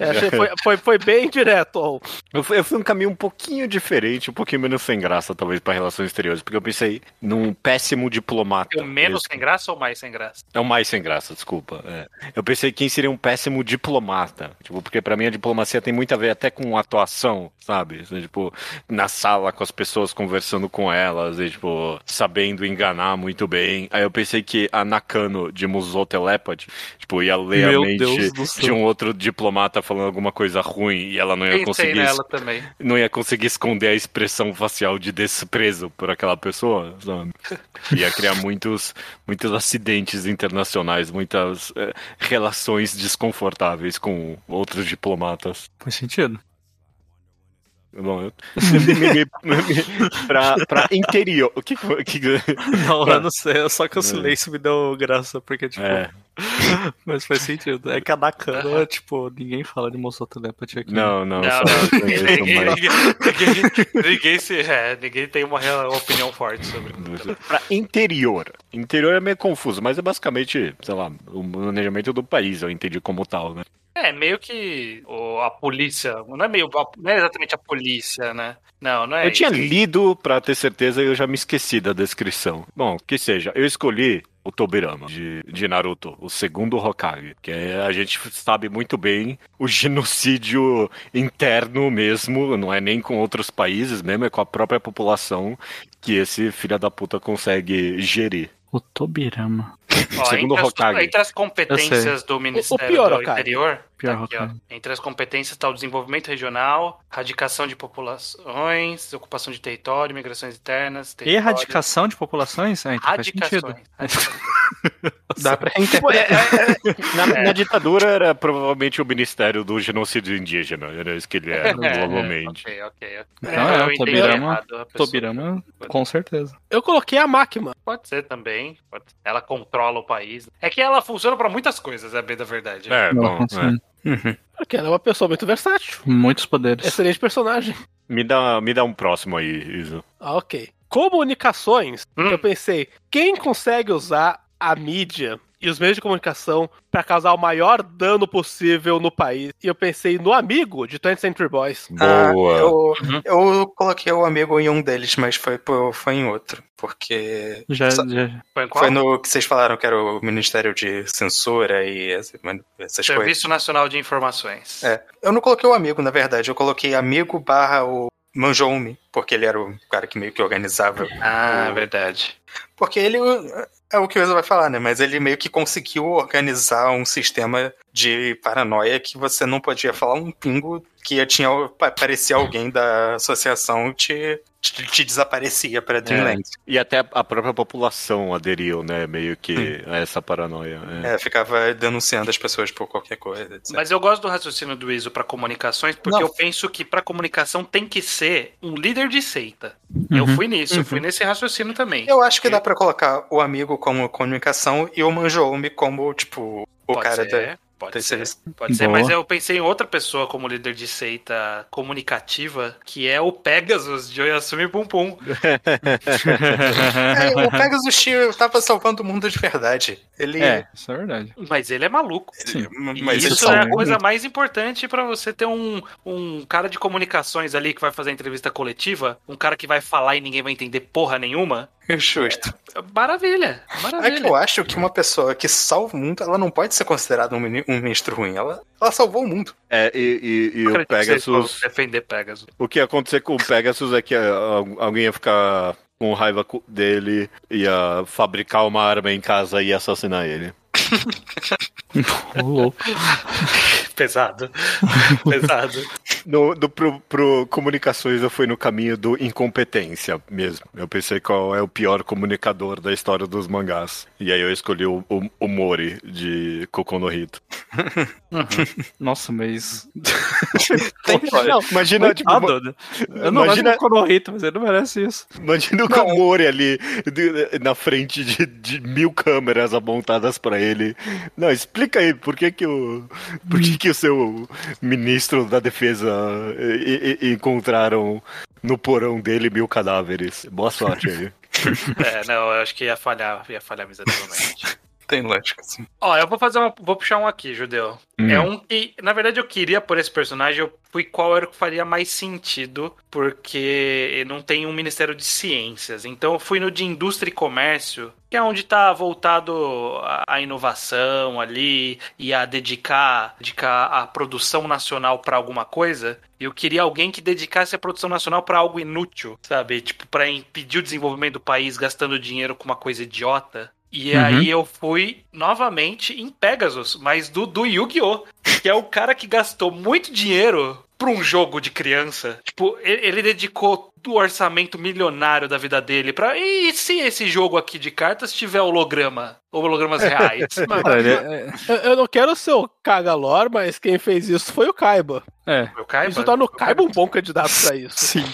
É, achei- foi, foi, foi bem direto. ó. Eu fui, eu fui um caminho um pouquinho diferente, um pouquinho menos sem graça, talvez, pra relações exteriores, porque eu pensei num péssimo diplomata. O menos sem graça ou mais sem graça? É o mais sem graça, desculpa. é. Eu pensei quem seria um péssimo diplomata. Tipo, porque pra mim a diplomacia tem muito a ver até com atuação, sabe? Assim, Tipo, na sala com as pessoas conversando com elas e, tipo, sabendo enganar muito bem. Aí eu pensei que a Nakano de Musou Telepathy, tipo, ia ler Meu a mente de um outro diplomata falando alguma coisa ruim e ela não ia Pensei conseguir nela também. não ia conseguir esconder a expressão facial de desprezo por aquela pessoa, sabe? Ia criar muitos, muitos acidentes internacionais, muitas eh, relações desconfortáveis com outros diplomatas. Faz sentido. Bom, eu... pra, pra interior. O que que foi? Que... Não, eu não sei, só que o silêncio me deu graça, porque, tipo. É, Mas faz sentido. É que a Nakano, tipo, ninguém fala de Moço Telepathy aqui. não, não, Não, não. conheço Ninguém, ninguém, ninguém- ninguém se, é, ninguém tem uma, opinião forte sobre. Pra interior. Interior é meio confuso, mas é basicamente, sei lá, o manejamento do país, eu entendi como tal, né? É, meio que o- a polícia. Não é meio. Não é exatamente a polícia, né? Não, não é. Eu tinha isso. lido pra ter certeza e eu já me esqueci da descrição. Bom, que seja, eu escolhi o Tobirama de, de Naruto, o segundo Hokage, que é, a gente sabe muito bem o genocídio interno mesmo, não é nem com outros países mesmo, é com a própria população que esse filho da puta consegue gerir. O Tobirama. Ó, segundo entre, as, Hokage. entre as competências do Ministério pior do Hokage. Interior, Pior tá aqui, ó. Entre as competências está o desenvolvimento regional, radicação de populações, ocupação de território, migrações internas, E território, erradicação de populações? É, então radicações. Dá pra interpretar. Na, na ditadura era provavelmente o Ministério do Genocídio Indígena, era isso que ele era, provavelmente. Ok, ok. ok. Não, Então é, eu o Tobirama-. Tobirama, com certeza. Eu coloquei a máquina. Pode ser também. pode- Ela controla o país. É que ela funciona pra muitas coisas, é bem da verdade. É, Não, bom, é. certeza. Porque ela é uma pessoa muito versátil. Muitos poderes. Excelente personagem. Me dá, me dá um próximo aí, Isa. Ah, ok. Comunicações. Hum. Eu pensei, quem consegue usar a mídia e os meios de comunicação pra causar o maior dano possível no país? E eu pensei no amigo de 20th Century Boys. Ah, Boa. eu, Uhum. eu coloquei o amigo em um deles, mas foi, por- foi em outro. Porque Já, Só- já- Foi em qual? foi no que vocês falaram que era o Ministério de Censura e essa- essas coisas. Serviço Nacional de Informações. É. Eu não coloquei o amigo, na verdade. Eu coloquei amigo barra o Manjoume, porque ele era o cara que meio que organizava. Ah, o- verdade. Porque ele. É o que o Enzo vai falar, né? Mas ele meio que conseguiu organizar um sistema de paranoia que você não podia falar um pingo que tinha aparecer alguém da associação te te, te desaparecia para Dreamland. É. E até a própria população aderiu, né? Meio que hum. a essa paranoia. É. é. ficava denunciando as pessoas por qualquer coisa. Etc. Mas eu gosto do raciocínio do ISO para comunicações, porque Não. eu penso que para comunicação tem que ser um líder de seita. Uhum. Eu fui nisso, uhum. eu fui nesse raciocínio também. Eu acho que dá para colocar o amigo como comunicação e o Manjoume como, tipo, o Pode cara ser. da Pode ser, pode ser, mas eu pensei em outra pessoa como líder de seita comunicativa, que é o Pegasus de Oyasumi Pum Pum. é, o Pegasus Tio tava salvando o mundo de verdade. Ele... É, isso é verdade. Mas ele é maluco. Sim. Mas isso é a coisa mais importante para você ter um, um cara de comunicações ali que vai fazer entrevista coletiva, um cara que vai falar e ninguém vai entender porra nenhuma. Justo. Maravilha, maravilha. É que eu acho que uma pessoa que salva o mundo, ela não pode ser considerada um, um ministro ruim. Ela, ela salvou o mundo. É, e, e, e o Pegasus. Defender Pegasus. O que ia acontecer com o Pegasus é que alguém ia ficar com raiva dele, ia fabricar uma arma em casa e assassinar ele. louco. Pesado. Pesado. No, do, pro, pro comunicações eu fui no caminho do incompetência mesmo. Eu pensei qual é o pior comunicador da história dos mangás. E aí eu escolhi o, o, o Mori de Kokonohito. Uhum. Nossa, mas. não, imagina, tipo, né? Eu não imagina... gosto do Konohito, mas ele não merece isso. Imagina o Kamori ali de, na frente de, de mil câmeras apontadas para ele. Não, explica aí, por que que o, por que que o seu ministro da defesa e, e, encontraram no porão dele mil cadáveres? Boa sorte aí. é, não, eu acho que ia falhar, ia falhar miseravelmente. Tem lógica, sim. Ó, eu vou fazer uma. Vou puxar um aqui, Judeu. Hum. É um que, na verdade, eu queria por esse personagem, eu fui qual era o que faria mais sentido, porque não tem um Ministério de Ciências. Então eu fui no de Indústria e Comércio, que é onde está voltado a, inovação ali e a dedicar, dedicar a produção nacional para alguma coisa. E eu queria alguém que dedicasse a produção nacional para algo inútil, sabe? Tipo, para impedir o desenvolvimento do país gastando dinheiro com uma coisa idiota. E uhum. aí eu fui novamente em Pegasus, mas do, do Yu-Gi-Oh! Que é o cara que gastou muito dinheiro pra um jogo de criança. Tipo, ele, ele dedicou do orçamento milionário da vida dele para e se esse jogo aqui de cartas tiver holograma, hologramas reais? mas, mas, eu, eu não quero ser o cagalor, mas quem fez isso foi o Kaiba. É. O Kaiba? Isso torna o Kaiba um bom candidato pra isso. Sim.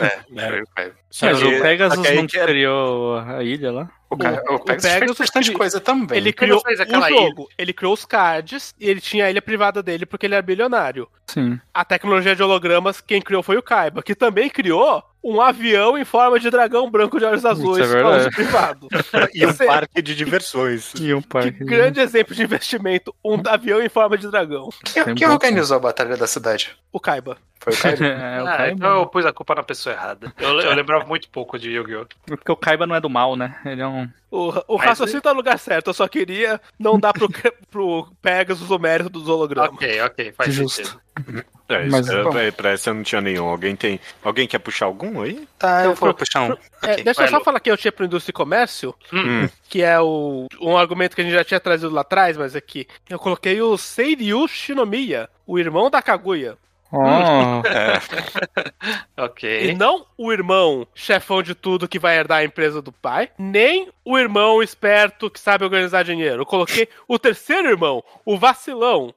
é, é, o Kaiba. Mas o Pegasus não criou a ilha lá? O, o, o Pegasus, Pegasus fez bastante coisa também. Ele criou o jogo, ilha. ele criou os cards e ele tinha a ilha privada dele porque ele era bilionário. Sim. A tecnologia de hologramas, quem criou foi o Kaiba, que também criou um avião em forma de dragão branco de olhos azuis é para uso privado. e um parque de diversões. E um parque. Que grande exemplo de investimento, um avião em forma de dragão. Quem, quem organizou a Batalha da Cidade? O Kaiba. Foi o Kaiba? é, o ah, Kaiba. então eu pus a culpa na pessoa errada. Eu, eu lembrava muito pouco de Yu-Gi-Oh! Porque o Kaiba não é do mal, né? Ele é um. O, o raciocínio tá no lugar certo, eu só queria não dar pro, pro Pegasus o mérito dos hologramas. Ok, ok, faz Justo. sentido. É, Mas, é, pra essa não tinha nenhum. Alguém tem. Alguém quer puxar algum aí? Tá, eu, vou puxar um. É, okay. Deixa eu só falar que eu tinha pro Indústria e Comércio, hum. que é o, um argumento que a gente já tinha trazido lá atrás, mas aqui. Eu coloquei o Seiryu Shinomiya, o irmão da Kaguya. Oh. É. ok. E não o irmão chefão de tudo que vai herdar a empresa do pai, nem o irmão esperto que sabe organizar dinheiro. Eu coloquei o terceiro irmão, o vacilão.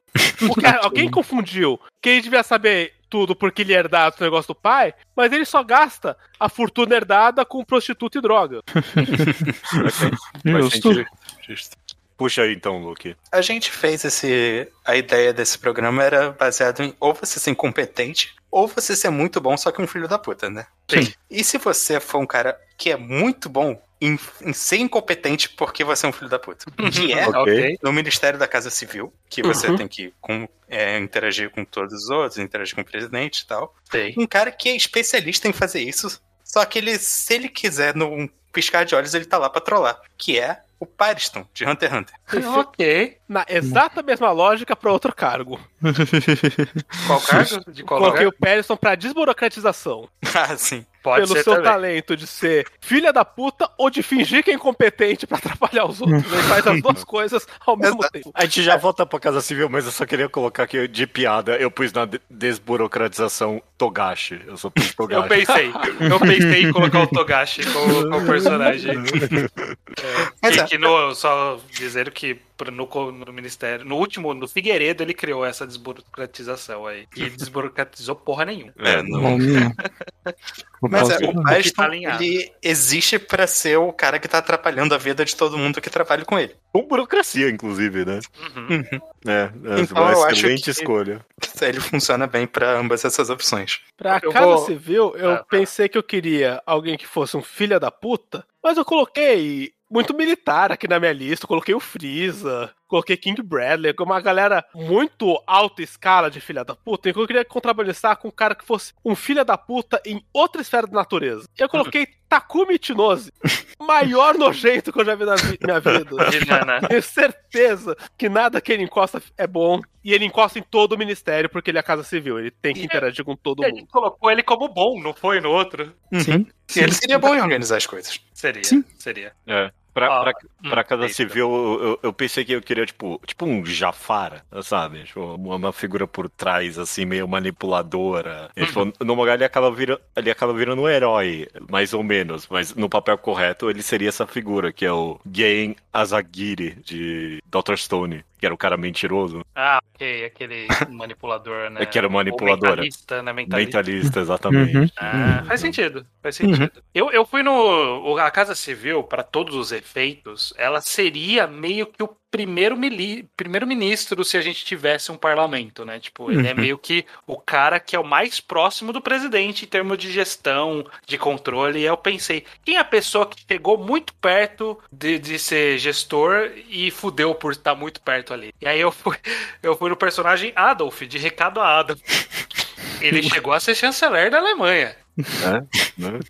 Porque alguém confundiu. Quem devia saber tudo porque ele herdado o negócio do pai, mas ele só gasta a fortuna herdada com prostituta e droga. Justo. Justo. Puxa aí então, Luke. A gente fez esse. A ideia desse programa era baseado em ou você ser incompetente, ou você ser muito bom, só que um filho da puta, né? Sim. E se você for um cara que é muito bom em, em ser incompetente porque você é um filho da puta? Que é okay. no Ministério da Casa Civil, que você uhum. tem que com, é, interagir com todos os outros, interagir com o presidente e tal. Sim. Um cara que é especialista em fazer isso, só que ele, se ele quiser, num piscar de olhos, ele tá lá pra trollar. Que é o Pariston, de Hunter x Hunter. ok. Na exata mesma lógica para outro cargo. Qual cargo? De qual Coloquei lugar? o Périson pra desburocratização. Ah, sim. Pode pelo ser seu também. talento de ser filha da puta ou de fingir que é incompetente pra atrapalhar os outros. Ele faz as duas coisas ao mesmo tempo. A gente já volta pra Casa Civil, mas eu só queria colocar aqui de piada. Eu pus na de- desburocratização Togashi. Eu só pus Eu Togashi. pensei, eu pensei em colocar o Togashi como, como personagem. Mas que, é. que no, só dizer que no, no Ministério, no último, no Figueiredo, ele criou essa desburocratização aí. E desburocratizou porra nenhuma. É, não. Bom, não. Eu Mas é, o Baston, tá ele existe pra ser o cara que tá atrapalhando a vida de todo mundo que trabalha com ele. Com burocracia, inclusive, né? Uhum. É, é Então, uma excelente que- escolha. Ele funciona bem pra ambas essas opções. Pra Eu Casa vou- Civil, eu Ah, tá. pensei que eu queria alguém que fosse um filho da puta, mas eu coloquei muito militar aqui na minha lista. Coloquei o Freeza, coloquei King Bradley, com uma galera muito alta escala de filha da puta. Então eu queria contrabalançar com um cara que fosse um filho da puta em outra esfera da natureza. Eu coloquei Takumi Itinose, maior nojento que eu já vi na vi- minha vida. De Nana. Tenho certeza que nada que ele encosta é bom. E ele encosta em todo o ministério, porque ele é a Casa Civil. Ele tem que interagir com todo mundo. gente colocou ele como bom, não foi no outro? Sim. E ele seria bom em organizar as coisas. Seria, Sim. seria. É. Pra, Ó, pra, hum, pra Casa eita. Civil, eu, eu- eu pensei que eu queria, tipo, tipo um Jafar, sabe? Tipo, uma, figura por trás, assim, meio manipuladora. Tipo, no mangá ele acaba, vira, ele acaba virando um herói, mais ou menos. Mas no papel correto, ele seria essa figura, que é o Gen Azagiri, de Dr. Stone, que era o cara mentiroso. Ah, ok, aquele manipulador, né? É que era manipulador, Mentalista, né? Mentalista. Mentalista, exatamente. Uhum. Ah, faz sentido, faz sentido. Eu, eu fui no. A Casa Civil, para todos os efeitos, ela seria meio que o primeiro primeiro-ministro se a gente tivesse um parlamento, né? Tipo, ele é meio que o cara que é o mais próximo do presidente em termos de gestão, de controle. E eu pensei, quem é a pessoa que chegou muito perto de, de ser gestor e fudeu por estar muito perto ali? E aí eu fui, eu fui no personagem Adolf, de recado a Adolf. Ele chegou a ser chanceler da Alemanha. Né?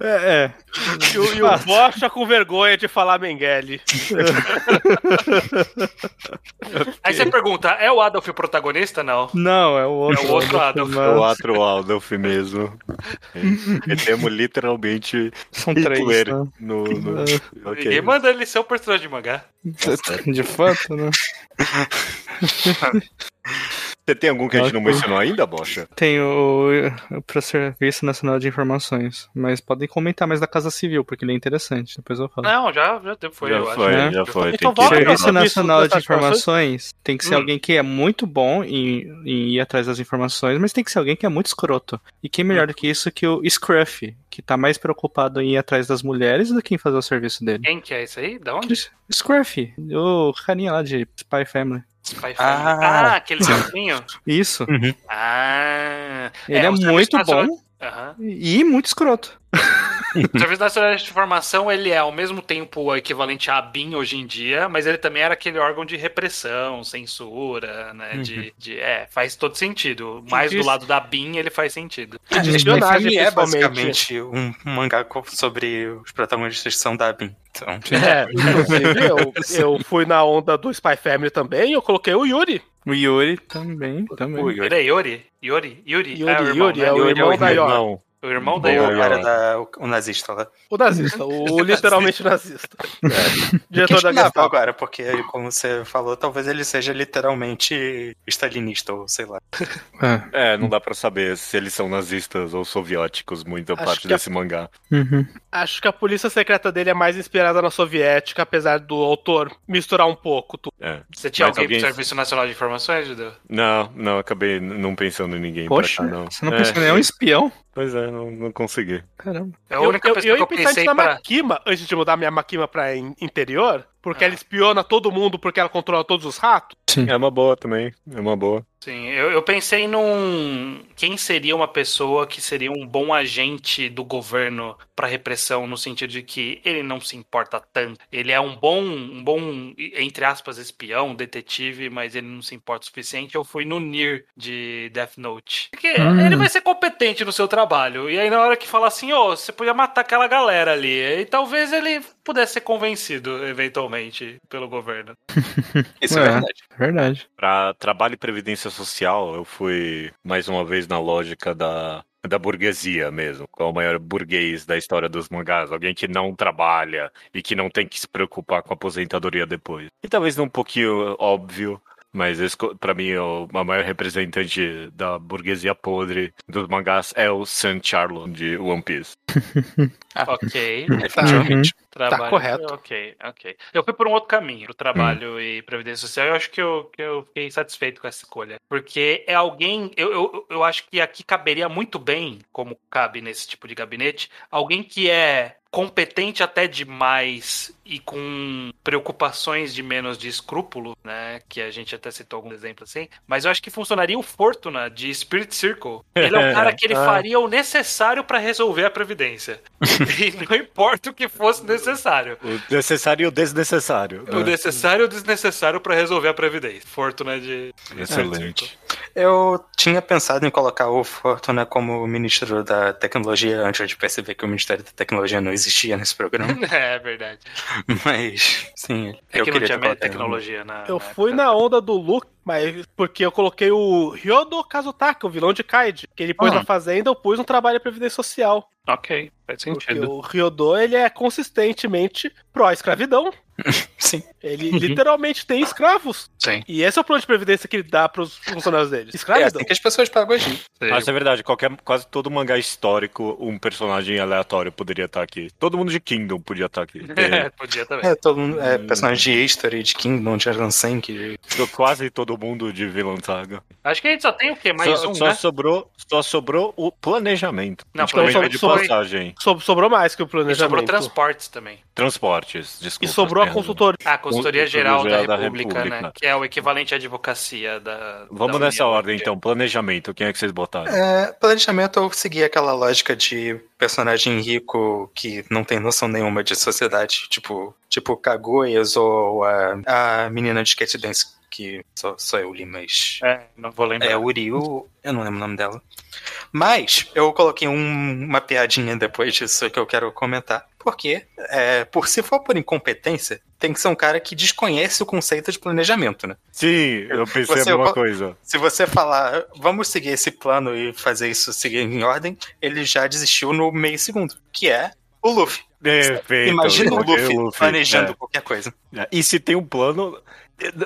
É, é. E o, e o Bocha com vergonha de falar Mengele. Aí você pergunta, é o Adolf o protagonista? Não. Não, é o outro. É o outro Adolf. É o outro Aldolf mesmo. E temos literalmente São três. Né? no. no... Ok. Ninguém manda ele ser o personagem de mangá. De fato, né? Você tem algum que a gente não mencionou ainda, Bocha? Tem o, o pro Serviço Nacional de Informações, mas podem comentar mais da Casa Civil, porque ele é interessante, depois eu falo. Não, já, já foi, já eu foi, né? já foi. Então tem que- Serviço Nacional de Informações tem que ser Hum. alguém que é muito bom em, em ir atrás das informações, mas tem que ser alguém que é muito escroto. E quem melhor do que isso que o Scruff, que tá mais preocupado em ir atrás das mulheres do que em fazer o serviço dele. Quem que é esse aí? Da onde? Scruff, o carinha lá de Spy Family. Spy Ah. Ah, aquele gatinho? Isso. Ah. Ele é, Serviço muito bom Aham. e muito escroto. O Serviço Nacional de Informação, ele é ao mesmo tempo o equivalente à BIM hoje em dia, mas ele também era aquele órgão de repressão, censura, né? De, de- é, faz todo sentido. Mais do lado da BIM ele faz sentido. E de espionagem, é basicamente um, mangá sobre os protagonistas que são da Abin. Então, É, inclusive, eu, eu fui na onda do Spy Family também, eu coloquei o Yuri. O Yuri também, também. o Yuri. Ele é Yuri? Yuri? Yuri? Yuri, é o irmão, Yuri, né? é o Yuri irmão é o da Yor. O irmão da o Yuri. cara da, o, o nazista lá. O nazista, o literalmente nazista. Diretor da Gestapo. agora, porque como você falou, talvez ele seja literalmente stalinista, ou sei lá. É. É, não dá pra saber se eles são nazistas ou soviéticos, muita Acho parte a- desse mangá. Uhum. Acho que a polícia secreta dele é mais inspirada na soviética, apesar do autor misturar um pouco. tudo. É. Você tinha Mas alguém alguém- do Serviço Nacional de Informações, Judeu? Não, não, acabei não pensando em ninguém Poxa, pra cá, não. você não É, pensa em nenhum espião? Pois é, não, não consegui. Caramba. É a Eu, única eu, pessoa eu que ia eu pensar pensei na pra... Makima antes de mudar minha Makima pra in- interior, porque Ah. ela espiona todo mundo porque ela controla todos os ratos. É uma boa também, é uma boa. Sim, eu, eu pensei num. Quem seria uma pessoa que seria um bom agente do governo para repressão, no sentido de que ele não se importa tanto. Ele é um bom, um bom, entre aspas, espião, detetive, mas ele não se importa o suficiente. Eu fui no Nir de Death Note. Porque Hum. ele vai ser competente no seu trabalho. E aí, na hora que fala assim, ô, você podia matar aquela galera ali. E talvez ele pudesse ser convencido, eventualmente, pelo governo. Isso é, É. verdade. Verdade. Para trabalho e previdência social, eu fui mais uma vez na lógica da, da burguesia mesmo. Qual é o maior burguês da história dos mangás? Alguém que não trabalha e que não tem que se preocupar com a aposentadoria depois. E talvez não um pouquinho óbvio. Mas esse, pra mim, o a maior representante da burguesia podre dos mangás é o San Charlo de One Piece. Ok. Definitivamente. Trabalho. correto. Ok, ok. Eu fui por um outro caminho, pro trabalho e previdência social. Eu acho que eu, que eu fiquei satisfeito com essa escolha. Porque é alguém. Eu, eu, eu acho que aqui caberia muito bem, como cabe nesse tipo de gabinete, alguém que é competente até demais e com preocupações de menos de escrúpulo, né? Que a gente até citou algum exemplo assim. Mas eu acho que funcionaria o Fortuna de Spirit Circle. Ele é o cara que ele Ah. faria o necessário pra resolver a previdência. e não importa o que fosse necessário. O necessário e o desnecessário. O né? necessário e o desnecessário pra resolver a previdência. Fortuna de. Excelente. Eu tinha pensado em colocar o Fortuna como ministro da tecnologia antes de perceber que o Ministério da Tecnologia não existia nesse programa. É verdade. Mas, sim, É eu que não queria tinha tecnologia na. Eu na fui época. na onda do Luke, mas porque eu coloquei o Ryodo Kazutaka, o vilão de Kaid, que ele pôs Ah. na fazenda, eu pus no trabalho e previdência social. Ok, faz Porque sentido. o Ryodo, ele é consistentemente pró-escravidão. Sim. Ele literalmente tem escravos. Sim. E esse é o plano de previdência que ele dá pros funcionários dele. É Escravidão. assim que as pessoas pagam hoje. Mas é verdade, qualquer, quase todo mangá histórico, um personagem aleatório poderia estar aqui. Todo mundo de Kingdom podia estar aqui. É, podia também. É, todo mundo, é, personagem de History, de Kingdom, de Arlansen, que Tem quase todo mundo de Villain Saga. Acho que a gente só tem o quê? Mais só, um, só né? sobrou, só sobrou o planejamento. Não, Então, planejamento de só- passagem. So- sobrou mais que o E planejamento. sobrou transportes também. Transportes, desculpa. E sobrou a consultoria. Ah, a consultoria geral da Geral da República, República. né? Que é o equivalente à advocacia da. Vamos da nessa União ordem, então. Planejamento, quem é que vocês botaram? É, planejamento eu segui aquela lógica de personagem rico que não tem noção nenhuma de sociedade, tipo, tipo Kaguya's ou a, a menina de skate dance, que só, só eu li, mas. É, não vou lembrar. É Uriu, eu não lembro o nome dela. Mas eu coloquei um- uma piadinha depois disso que eu quero comentar. Porque, é, por se for por incompetência, tem que ser um cara que desconhece o conceito de planejamento, né? Sim, eu pensei Você- a mesma eu- coisa. Se você falar, vamos seguir esse plano e fazer isso seguir em ordem, ele já desistiu no meio segundo, que é o Luffy. Perfeito. Imagina o ok, Luffy, planejando qualquer coisa. é. E se tem um plano,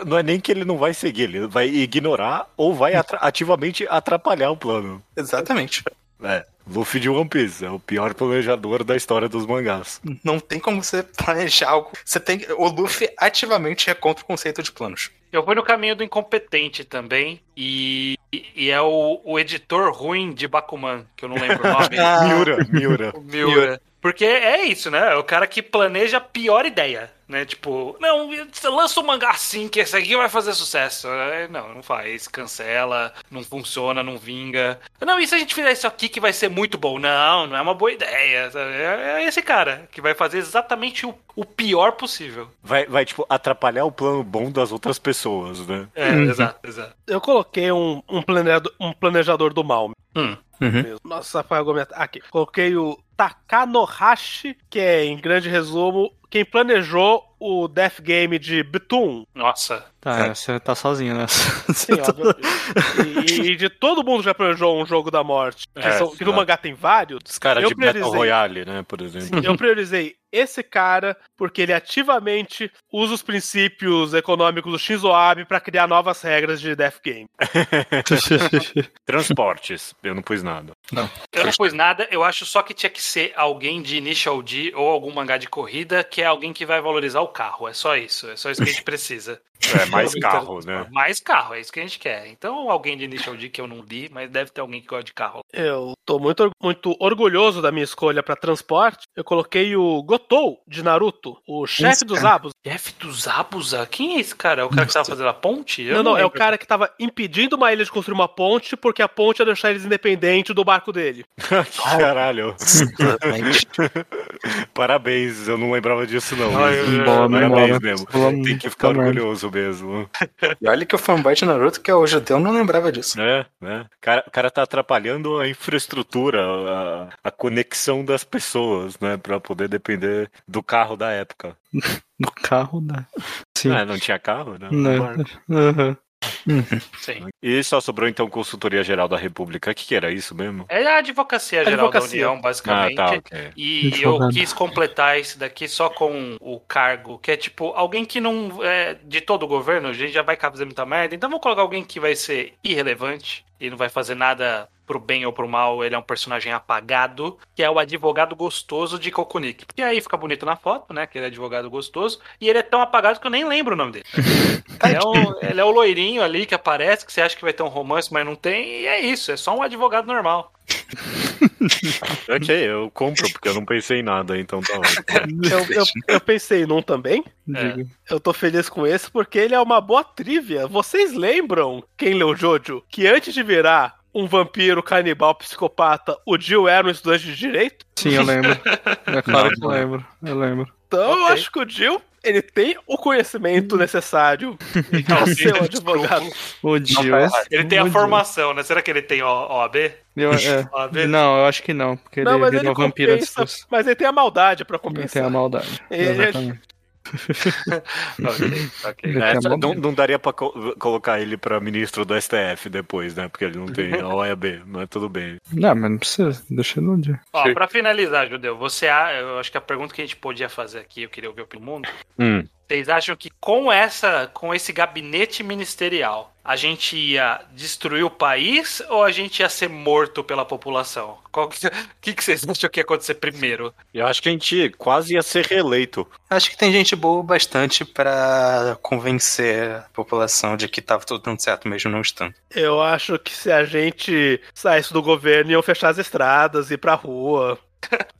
não é nem que ele não vai seguir, ele vai ignorar ou vai atra- ativamente atrapalhar o plano. Exatamente. É, Luffy de One Piece é o pior planejador da história dos mangás. Não tem como você planejar algo. Você tem, o Luffy ativamente é contra o conceito de planos. Eu fui no caminho do incompetente também. E, e é o, o editor ruim de Bakuman, que eu não lembro o nome. Ah. Miura, Miura. Miura. Porque é isso, né? É o cara que planeja a pior ideia, né? Tipo, não, lança um mangá assim, que esse aqui vai fazer sucesso. É, Não, não faz, cancela, não funciona, não vinga. Não, e se a gente fizer isso aqui que vai ser muito bom? Não, não é uma boa ideia. sabe? É, é esse cara que vai fazer exatamente o, o pior possível. Vai, vai, tipo, atrapalhar o plano bom das outras pessoas, né? É, exato, exato. Eu coloquei um, um, planejador, um planejador do mal. Hum. mesmo. Nossa, Rafael Gomes. Aqui. Coloquei o Takanohashi, que é, em grande resumo, quem planejou o Death Game de Betum. Nossa. Tá, você tá sozinho nessa. Sim, óbvio. E, e de todo mundo já planejou um jogo da morte. Que, É, são- que no exato. mangá tem vários. Os caras de Battle. Royale, né, por exemplo. Eu priorizei esse cara porque ele ativamente usa os princípios econômicos do Shinzo Abe para criar novas regras de Death Game. Transportes, eu não pus nada. Eu não pus nada, eu acho só que tinha que ser alguém de Initial D ou algum mangá de corrida que é alguém que vai valorizar o carro. É só isso. É só isso que a gente precisa. É, mais carro, né? Mais carro, é isso que a gente quer. Então, alguém de Initial D que eu não li, mas deve ter alguém que gosta de carro. Eu tô muito, muito orgulhoso da minha escolha para transporte. Eu coloquei o Gotou de Naruto, o chefe dos. Abus. Jeff dos Abusa? Quem é esse cara? É o cara que tava fazendo a ponte? Eu não, não, é o cara que tava impedindo uma ilha de construir uma ponte porque a ponte ia deixar eles independentes do barco dele. Caralho. Exatamente. Parabéns, eu não lembrava disso não. Ai, mas eu- Boa Parabéns mesmo. Tem que ficar orgulhoso mesmo. E olha que o fanboy de Naruto, que é o judeu, não lembrava disso. É, né? O cara, o cara tá atrapalhando a infraestrutura, a, a conexão das pessoas, né? Pra poder depender do carro da época. No carro, né? Sim. Ah, não tinha carro, né? Não. Uhum. Sim. E só sobrou então Consultoria Geral da República. O que, que era isso mesmo? É a Advocacia Geral Advocacia. da União, basicamente. Ah, tá, ok. E eu quis completar esse daqui só com o cargo, que é tipo alguém que não é de todo o governo, a gente já vai fazer muita merda, então vamos colocar alguém que vai ser irrelevante e não vai fazer nada pro bem ou pro mal, ele é um personagem apagado, que é o advogado gostoso de Kokunik. E aí fica bonito na foto, né, que ele é advogado gostoso, e ele é tão apagado que eu nem lembro o nome dele. ele, é o, ele é o loirinho ali que aparece, que você acha que vai ter um romance, mas não tem, e é isso, é só um advogado normal. Ok, eu compro, porque eu não pensei em nada, então tá ótimo. Eu, eu, eu pensei num também. Diga. Eu tô feliz com esse porque ele é uma boa trivia. Vocês lembram, quem leu Jojo, que antes de virar um vampiro canibal psicopata, o Jill era um estudante de direito? Sim, eu lembro. É claro que eu lembro. Eu lembro. Então eu Ok. acho que o Jill, ele tem o conhecimento necessário para ser um advogado. O Dio. Ele tem a formação, né? Será que ele tem O- OAB? Eu- é. OAB? Não, eu acho que não, porque ele Não, mas ele virou vampiro antes compensa, disso. mas ele tem a maldade pra Ele tem compensar. a maldade. Ele- Exatamente. Ok, ok. Ele É, não, não daria pra co- colocar ele pra ministro do STF depois, né? Porque ele não tem a OEB, mas tudo bem. Não, mas não precisa. Deixa ele no dia. Ó, pra finalizar, Judeu, você, a- eu acho que a pergunta que a gente podia fazer aqui, eu queria ouvir do mundo, Hum. Vocês acham que com essa, com esse gabinete ministerial, a gente ia destruir o país ou a gente ia ser morto pela população? Qual que, que, que vocês acham que ia acontecer primeiro? Eu acho que a gente quase ia ser reeleito. Acho que tem gente boa bastante pra convencer a população de que tava tudo dando certo mesmo não estando. Eu acho que se a gente saísse do governo, iam fechar as estradas, ir pra rua.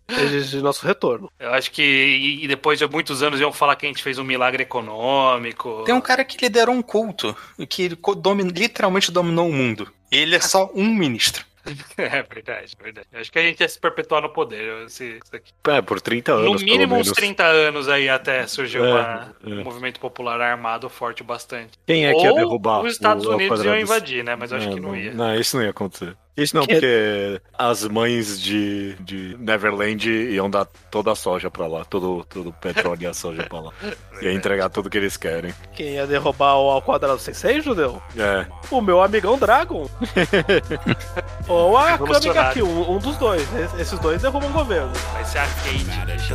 Exigir nosso retorno. Eu acho que e, depois de muitos anos iam falar que a gente fez um milagre econômico. Tem um cara que liderou um culto, que co- domi- literalmente dominou o mundo. Ele é só um ministro. É verdade, verdade. Eu acho que a gente ia se perpetuar no poder. esse- isso aqui. É, por 30 No anos. pelo mínimo uns menos. 30 anos aí até surgir É, uma- é. um movimento popular armado forte bastante. Quem é que ia Ou derrubar? os Estados o- Unidos iam invadir, né? Mas eu acho que não ia. Não, isso não ia acontecer. Isso não, Que- porque as mães de, de Neverland iam dar toda a soja pra lá, todo, todo o petróleo e a soja pra lá. Ia entregar tudo que eles querem. Quem ia derrubar o ao quadrado sensei, judeu? É. O meu amigão Dragon. Ou a Revolucionário. Kamiga Kill, um, um dos dois. Es- Esses dois derrubam o governo. Vai ser a Kate. Deixa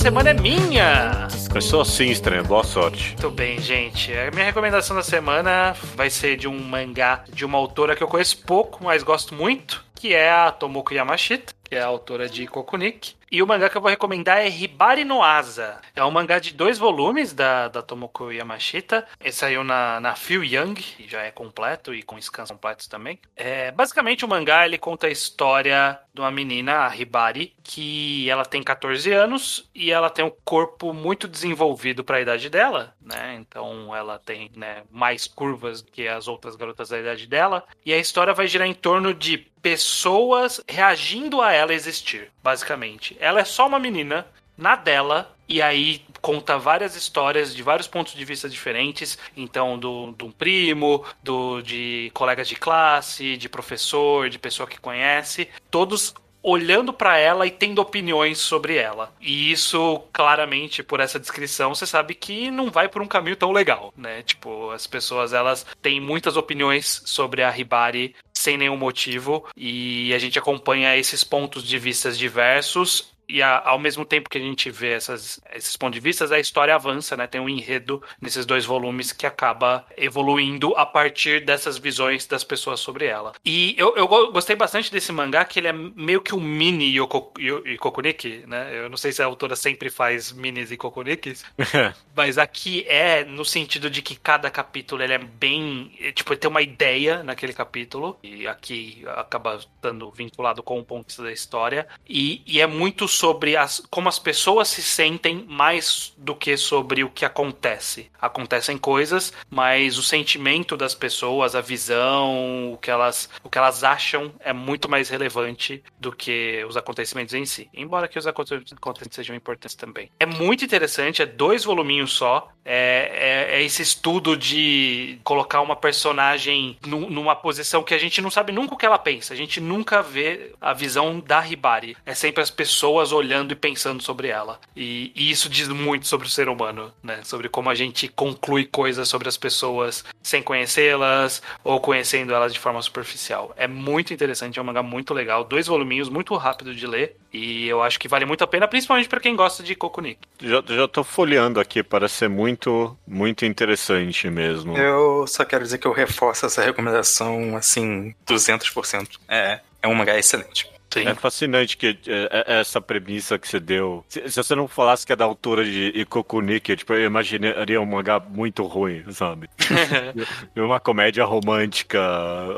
semana é minha. Sou assim, estranho. Boa sorte. Muito bem, gente. A minha recomendação da semana vai ser de um mangá de uma autora que eu conheço pouco, mas gosto muito, que é a Tomoko Yamashita, que é a autora de Kokunik. E o mangá que eu vou recomendar é Hibari no Asa. É um mangá de dois volumes da, da Tomoko Yamashita. Ele saiu na, na Feel Young, e já é completo e com scans completos também. É, basicamente, o mangá ele conta a história de uma menina, a Hibari, que ela tem 14 anos e ela tem um corpo muito desenvolvido para a idade dela, né? Então ela tem né, mais curvas que as outras garotas da idade dela. E a história vai girar em torno de pessoas reagindo a ela existir, basicamente. Ela é só uma menina na dela e aí conta várias histórias de vários pontos de vista diferentes. Então, do, um primo, do de colegas de classe, de professor, de pessoa que conhece, todos olhando pra ela e tendo opiniões sobre ela. E isso, claramente, por essa descrição, você sabe que não vai por um caminho tão legal, né? Tipo, as pessoas, elas têm muitas opiniões sobre a Hibari sem nenhum motivo e a gente acompanha esses pontos de vistas diversos e a- ao mesmo tempo que a gente vê essas, esses pontos de vista, a história avança, né? Tem um enredo nesses dois volumes que acaba evoluindo a partir dessas visões das pessoas sobre ela. E eu, eu go- gostei bastante desse mangá, que ele é meio que um mini Yoko, Yo- Yokokuniki, né? Eu não sei se a autora sempre faz minis e Kokunikis, mas aqui é no sentido de que cada capítulo ele é bem. é, Tipo, ele tem uma ideia naquele capítulo. E aqui acaba estando vinculado com o ponto da história. E, e é muito sobre as, como as pessoas se sentem mais do que sobre o que acontece. Acontecem coisas, mas o sentimento das pessoas, a visão, o que elas, o que elas acham é muito mais relevante do que os acontecimentos em si. Embora que os acontecimentos sejam importantes também. É muito interessante, é dois voluminhos só. É, é- é esse estudo de colocar uma personagem nu- numa posição que a gente não sabe nunca o que ela pensa. A gente nunca vê a visão da Hibari. É sempre as pessoas olhando e pensando sobre ela. E, e isso diz muito sobre o ser humano, né? Sobre como a gente conclui coisas sobre as pessoas sem conhecê-las ou conhecendo elas de forma superficial. É muito interessante, é um mangá muito legal. Dois voluminhos, muito rápido de ler. E eu acho que vale muito a pena, principalmente pra quem gosta de Kokunik. Já, já tô folheando aqui, parece ser muito, muito interessante mesmo. Eu só quero dizer que eu reforço essa recomendação, assim, 200%. É, é um mangá excelente. Sim. É fascinante que é, é, essa premissa que você deu. Se, se você não falasse que é da autora de Ikokunik, tipo, eu imaginaria um mangá muito ruim, sabe? uma comédia romântica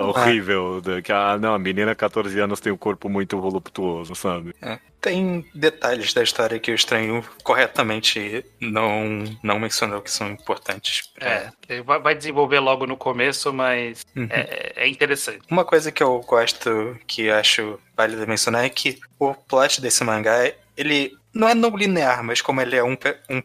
horrível. da- que, ah, não, a menina 14 anos tem um corpo muito voluptuoso, sabe? É. Tem detalhes da história que o estranho corretamente não, não mencionou que são importantes. pra- É, vai desenvolver logo no começo, mas Uhum. é, é interessante. Uma coisa que eu gosto, que acho válido mencionar, é que o plot desse mangá, ele não é não linear, mas como ele é um, um,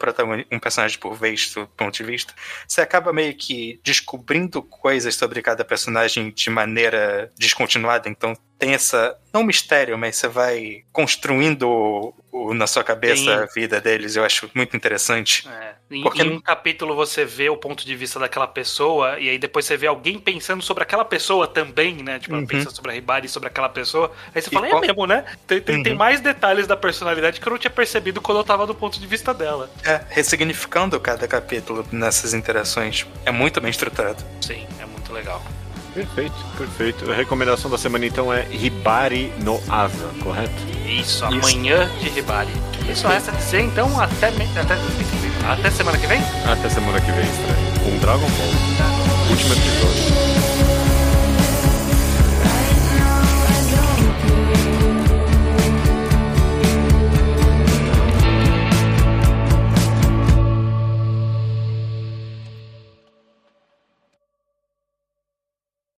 um personagem por vez, do ponto de vista, você acaba meio que descobrindo coisas sobre cada personagem de maneira descontinuada. Então tem essa, não mistério, mas você vai construindo o- o- na sua cabeça Sim. a vida deles. Eu acho muito interessante. É. Em, Porque- em um capítulo você vê o ponto de vista daquela pessoa, e aí depois você vê alguém pensando sobre aquela pessoa também, né? Tipo, Uhum. pensa sobre a Ribari e sobre aquela pessoa. Aí você E fala, qual- é mesmo, né? Tem, tem, tem Uhum. mais detalhes da personalidade que eu não tinha percebido quando eu tava do ponto de vista dela. É, ressignificando cada capítulo nessas interações. É muito bem estruturado. Sim, é muito legal. Perfeito, perfeito. A recomendação da semana então é Hibari no Asa, correto? Isso, amanhã de Ribari. Isso resta dizer, então, até, me- até, até semana que vem? Até semana que vem, estranho. Com Dragon Ball. Último episódio.